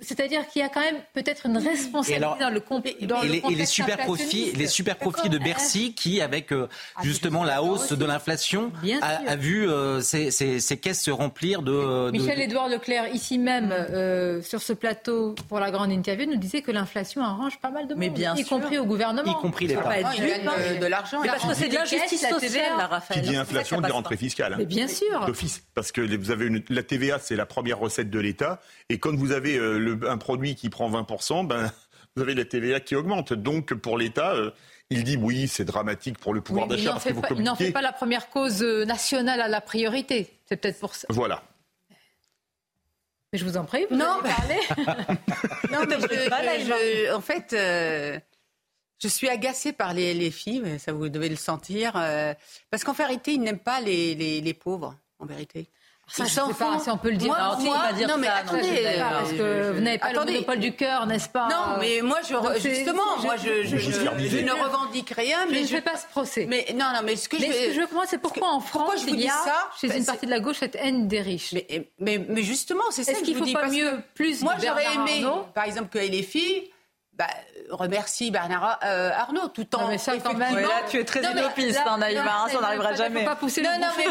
C'est-à-dire qu'il y a quand même peut-être une responsabilité dans le, dans et, les, et les super profits, les super profits de Bercy qui, avec euh, ah, justement la hausse de l'inflation, a, vu euh, ses, caisses se remplir de. Michel-Édouard Leclerc, ici même euh, sur ce plateau pour la grande interview, nous disait que l'inflation arrange pas mal de monde, bien y compris au gouvernement. Y compris les parents. Hein. de l'argent. Parce que c'est de l'injustice sociale, la Raphaël. Qui dit inflation dit rentrée fiscale. Mais bien sûr. D'office, parce que vous avez la TVA, c'est la première recette de l'État, et quand vous avez un produit qui prend 20%, ben, vous avez la TVA qui augmente. Donc, pour l'État, euh, il dit oui, c'est dramatique pour le pouvoir d'achat. Il n'en fait pas la première cause euh, nationale à la priorité. C'est peut-être pour ça. Voilà. Mais je vous en prie, vous non, parler. non, mais je, en fait, euh, je suis agacée par les, filles, mais ça vous devez le sentir, parce qu'en vérité, ils n'aiment pas les, les pauvres, en vérité. Ça, je sais pas si on peut le dire. Moi, moi, dire non, mais attendez, parce que vous n'avez pas attendez. le monopole du cœur, n'est-ce pas Non, mais moi, je, justement, moi, je, je, je, ne revendique rien. Mais, je ne fais pas ce procès. Mais non, non, mais ce que mais je, ce que je veux comprendre, c'est pourquoi en France, il y a, ça, chez une partie de la gauche, cette haine des riches. Mais, mais, mais justement, c'est ça Est-ce qu'il ne faut pas mieux, plus Moi, j'aurais aimé, par exemple, que les filles bah, remercie Bernard euh, Arnaud tout en. Non, mais ça, quand même. là, tu es très utopiste, hein, Naïma, ça n'arrivera jamais. Pas pousser non, non, mais,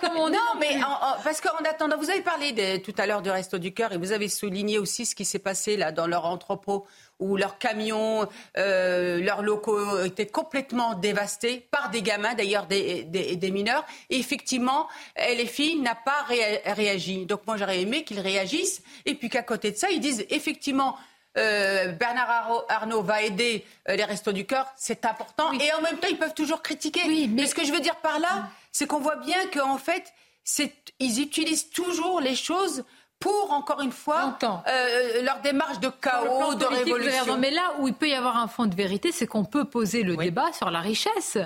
comme on non, mais parce qu'en attendant, vous avez parlé de, tout à l'heure du Resto du Cœur et vous avez souligné aussi ce qui s'est passé là dans leur entrepôt où leurs camions, euh, leurs locaux étaient complètement dévastés par des gamins, d'ailleurs des, des, des, mineurs. Et effectivement, LFI n'a pas réagi. Donc moi, j'aurais aimé qu'ils réagissent et puis qu'à côté de ça, ils disent effectivement euh, Bernard Arnault va aider euh, les Restos du Cœur, c'est important. Et en même temps, ils peuvent toujours critiquer. Oui, mais... ce que je veux dire par là, c'est qu'on voit bien qu'en fait, ils utilisent toujours les choses pour, encore une fois, euh, leur démarche de chaos, de révolution. Mais là où il peut y avoir un fond de vérité, c'est qu'on peut poser le débat sur la richesse.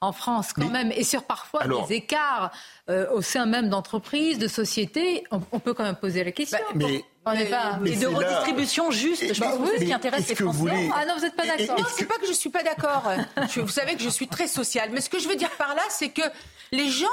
En France quand même, et sur parfois des écarts au sein même d'entreprises, de sociétés, on, peut quand même poser la question. Bah, mais on n'est pas. et de redistribution juste, je pense que ce qui intéresse les Français. Ah non, vous n'êtes pas d'accord. Non, c'est pas que je suis pas d'accord. vous savez que je suis très sociale. Mais ce que je veux dire par là, c'est que les gens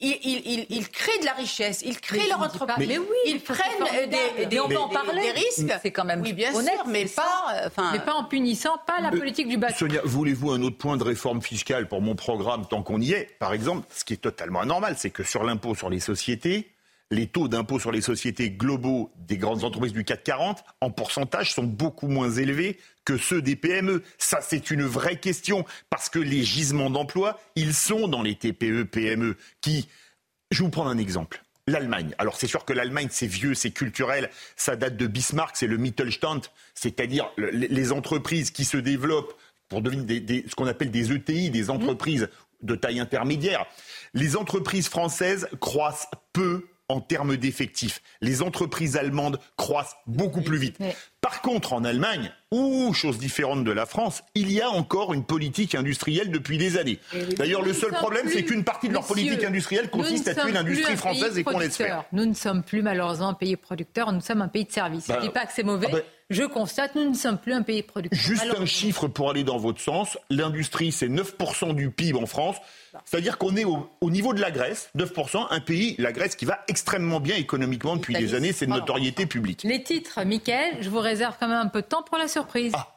ils, créent de la richesse, ils créent leur entreprise. Mais, oui, ils prennent des, des, on peut en parler. des risques. C'est quand même oui, bien honnête, sûr, mais pas, enfin, mais pas en punissant pas la politique du bateau. Sonia, voulez-vous un autre point de réforme fiscale pour mon programme tant qu'on y est? Par exemple, ce qui est totalement anormal, c'est que sur l'impôt sur les sociétés, les taux d'impôt sur les sociétés globaux des grandes entreprises du CAC 40 en pourcentage sont beaucoup moins élevés que ceux des PME. Ça, c'est une vraie question parce que les gisements d'emploi, ils sont dans les TPE, PME qui... Je vais vous prendre un exemple. L'Allemagne. Alors c'est sûr que l'Allemagne, c'est vieux, c'est culturel, ça date de Bismarck, c'est le Mittelstand, c'est-à-dire les entreprises qui se développent pour devenir ce qu'on appelle des ETI, des entreprises de taille intermédiaire. Les entreprises françaises croissent peu en termes d'effectifs. Les entreprises allemandes croissent beaucoup plus vite. Par contre, en Allemagne, ou chose différente de la France, il y a encore une politique industrielle depuis des années. D'ailleurs, le seul problème, c'est qu'une partie de leur politique industrielle consiste à tuer l'industrie française et qu'on laisse faire. Nous ne sommes plus malheureusement un pays producteur, nous sommes un pays de service. je ne bah, dis pas que c'est mauvais. Ah bah, je constate, nous ne sommes plus un pays producteur. Juste un chiffre pour aller dans votre sens. L'industrie, c'est 9% du PIB en France. C'est-à-dire qu'on est au, niveau de la Grèce, 9%, un pays, la Grèce, qui va extrêmement bien économiquement depuis des années, c'est une notoriété publique. Les titres, Mickaël, je vous réserve quand même un peu de temps pour la surprise. Ah.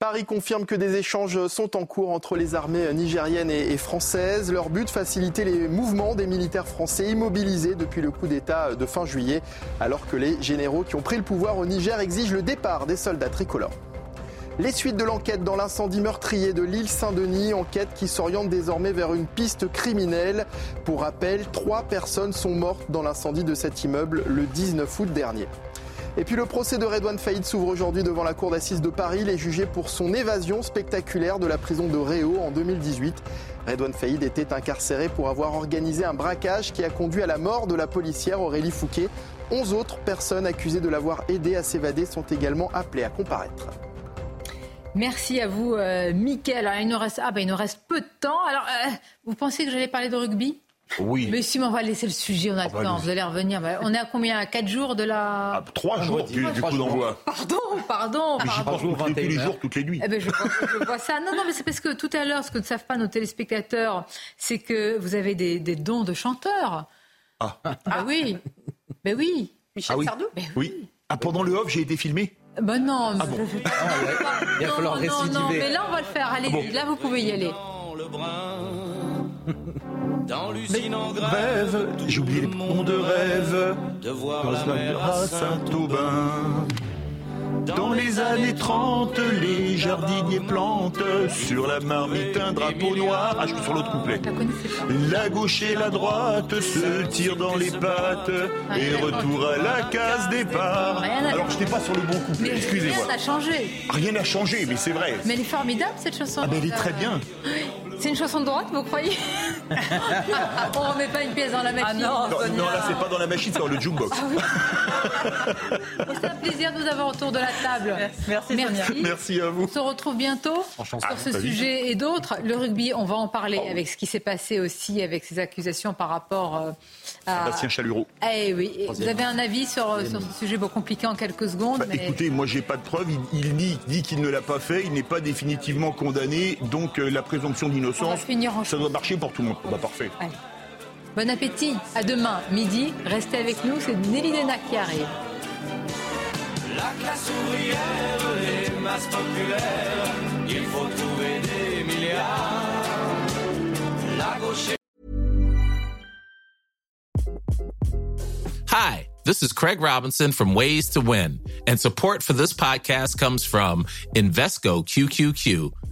Paris confirme que des échanges sont en cours entre les armées nigériennes et françaises. Leur but, faciliter les mouvements des militaires français immobilisés depuis le coup d'État de fin juillet, alors que les généraux qui ont pris le pouvoir au Niger exigent le départ des soldats tricolores. Les suites de l'enquête dans l'incendie meurtrier de l'île Saint-Denis, enquête qui s'oriente désormais vers une piste criminelle. Pour rappel, trois personnes sont mortes dans l'incendie de cet immeuble le 19 août dernier. Et puis le procès de Redouane Faïd s'ouvre aujourd'hui devant la cour d'assises de Paris. Il est jugé pour son évasion spectaculaire de la prison de Réau en 2018. Redouane Faïd était incarcéré pour avoir organisé un braquage qui a conduit à la mort de la policière Aurélie Fouquet. Onze autres personnes accusées de l'avoir aidé à s'évader sont également appelées à comparaître. Merci à vous, euh, Mickaël. Alors, il nous reste, ah, ben, il nous reste peu de temps. Alors, euh, vous pensez que j'allais parler de rugby? Oui. Mais si, on va laisser le sujet, on a le ah, temps, vous allez revenir. On est à combien? À 4 jours de la. Ah, 3 jours du, coup d'envoi. Pardon, pardon, pardon. jours, tous les jours, toutes les nuits. Eh ben, je, je, vois ça. Non, non, mais c'est parce que tout à l'heure, ce que ne savent pas nos téléspectateurs, c'est que vous avez des, des dons de chanteurs. Ah. Ah oui. Ben oui. Michel ah Sardou? Ben oui. Ah, pendant le off, j'ai été filmé ben non, ah bon. il va falloir récidiver. Non, non, mais là on va le faire. Allez, ah là vous pouvez y aller. Dans l'usine en grève, j'ai oublié les monts de rêve, de voir la mer à Saint-Aubin. Dans les années 30, les jardiniers plantent sur la marmite un drapeau noir. Ah, je suis sur l'autre couplet. La gauche et la droite se tirent dans les pattes et retour à la case départ. Alors, je n'étais pas sur le bon couplet, excusez-moi. Rien n'a changé. Rien n'a changé, mais c'est vrai. Mais elle est formidable cette chanson. Ah, mais elle est très bien. C'est une chanson de droite, vous croyez On remet pas une pièce dans la machine. Ah non, non, là c'est pas dans la machine, c'est dans le jukebox. Ah c'est un plaisir de vous avoir autour de la table. Merci. Merci. Merci à vous. On se retrouve bientôt sur ce sujet et d'autres. Le rugby, on va en parler avec ce qui s'est passé aussi avec ces accusations par rapport euh, à Bastien Chalureau. Eh oui. Vous avez un avis sur, sur ce sujet compliqué en quelques secondes. Bah, écoutez, moi j'ai pas de preuves. Il, dit, qu'il ne l'a pas fait. Il n'est pas définitivement condamné. Donc euh, la présomption d'innocence ça doit marcher pour tout le monde. Bah, parfait. Bon appétit. À demain, midi. Restez avec nous. C'est Nelly Dena qui arrive. La classe ouvrière masse populaire, il faut trouver des milliards. La gauche. Hi, this is Craig Robinson from Ways to Win, and support for this podcast comes from Invesco QQQ,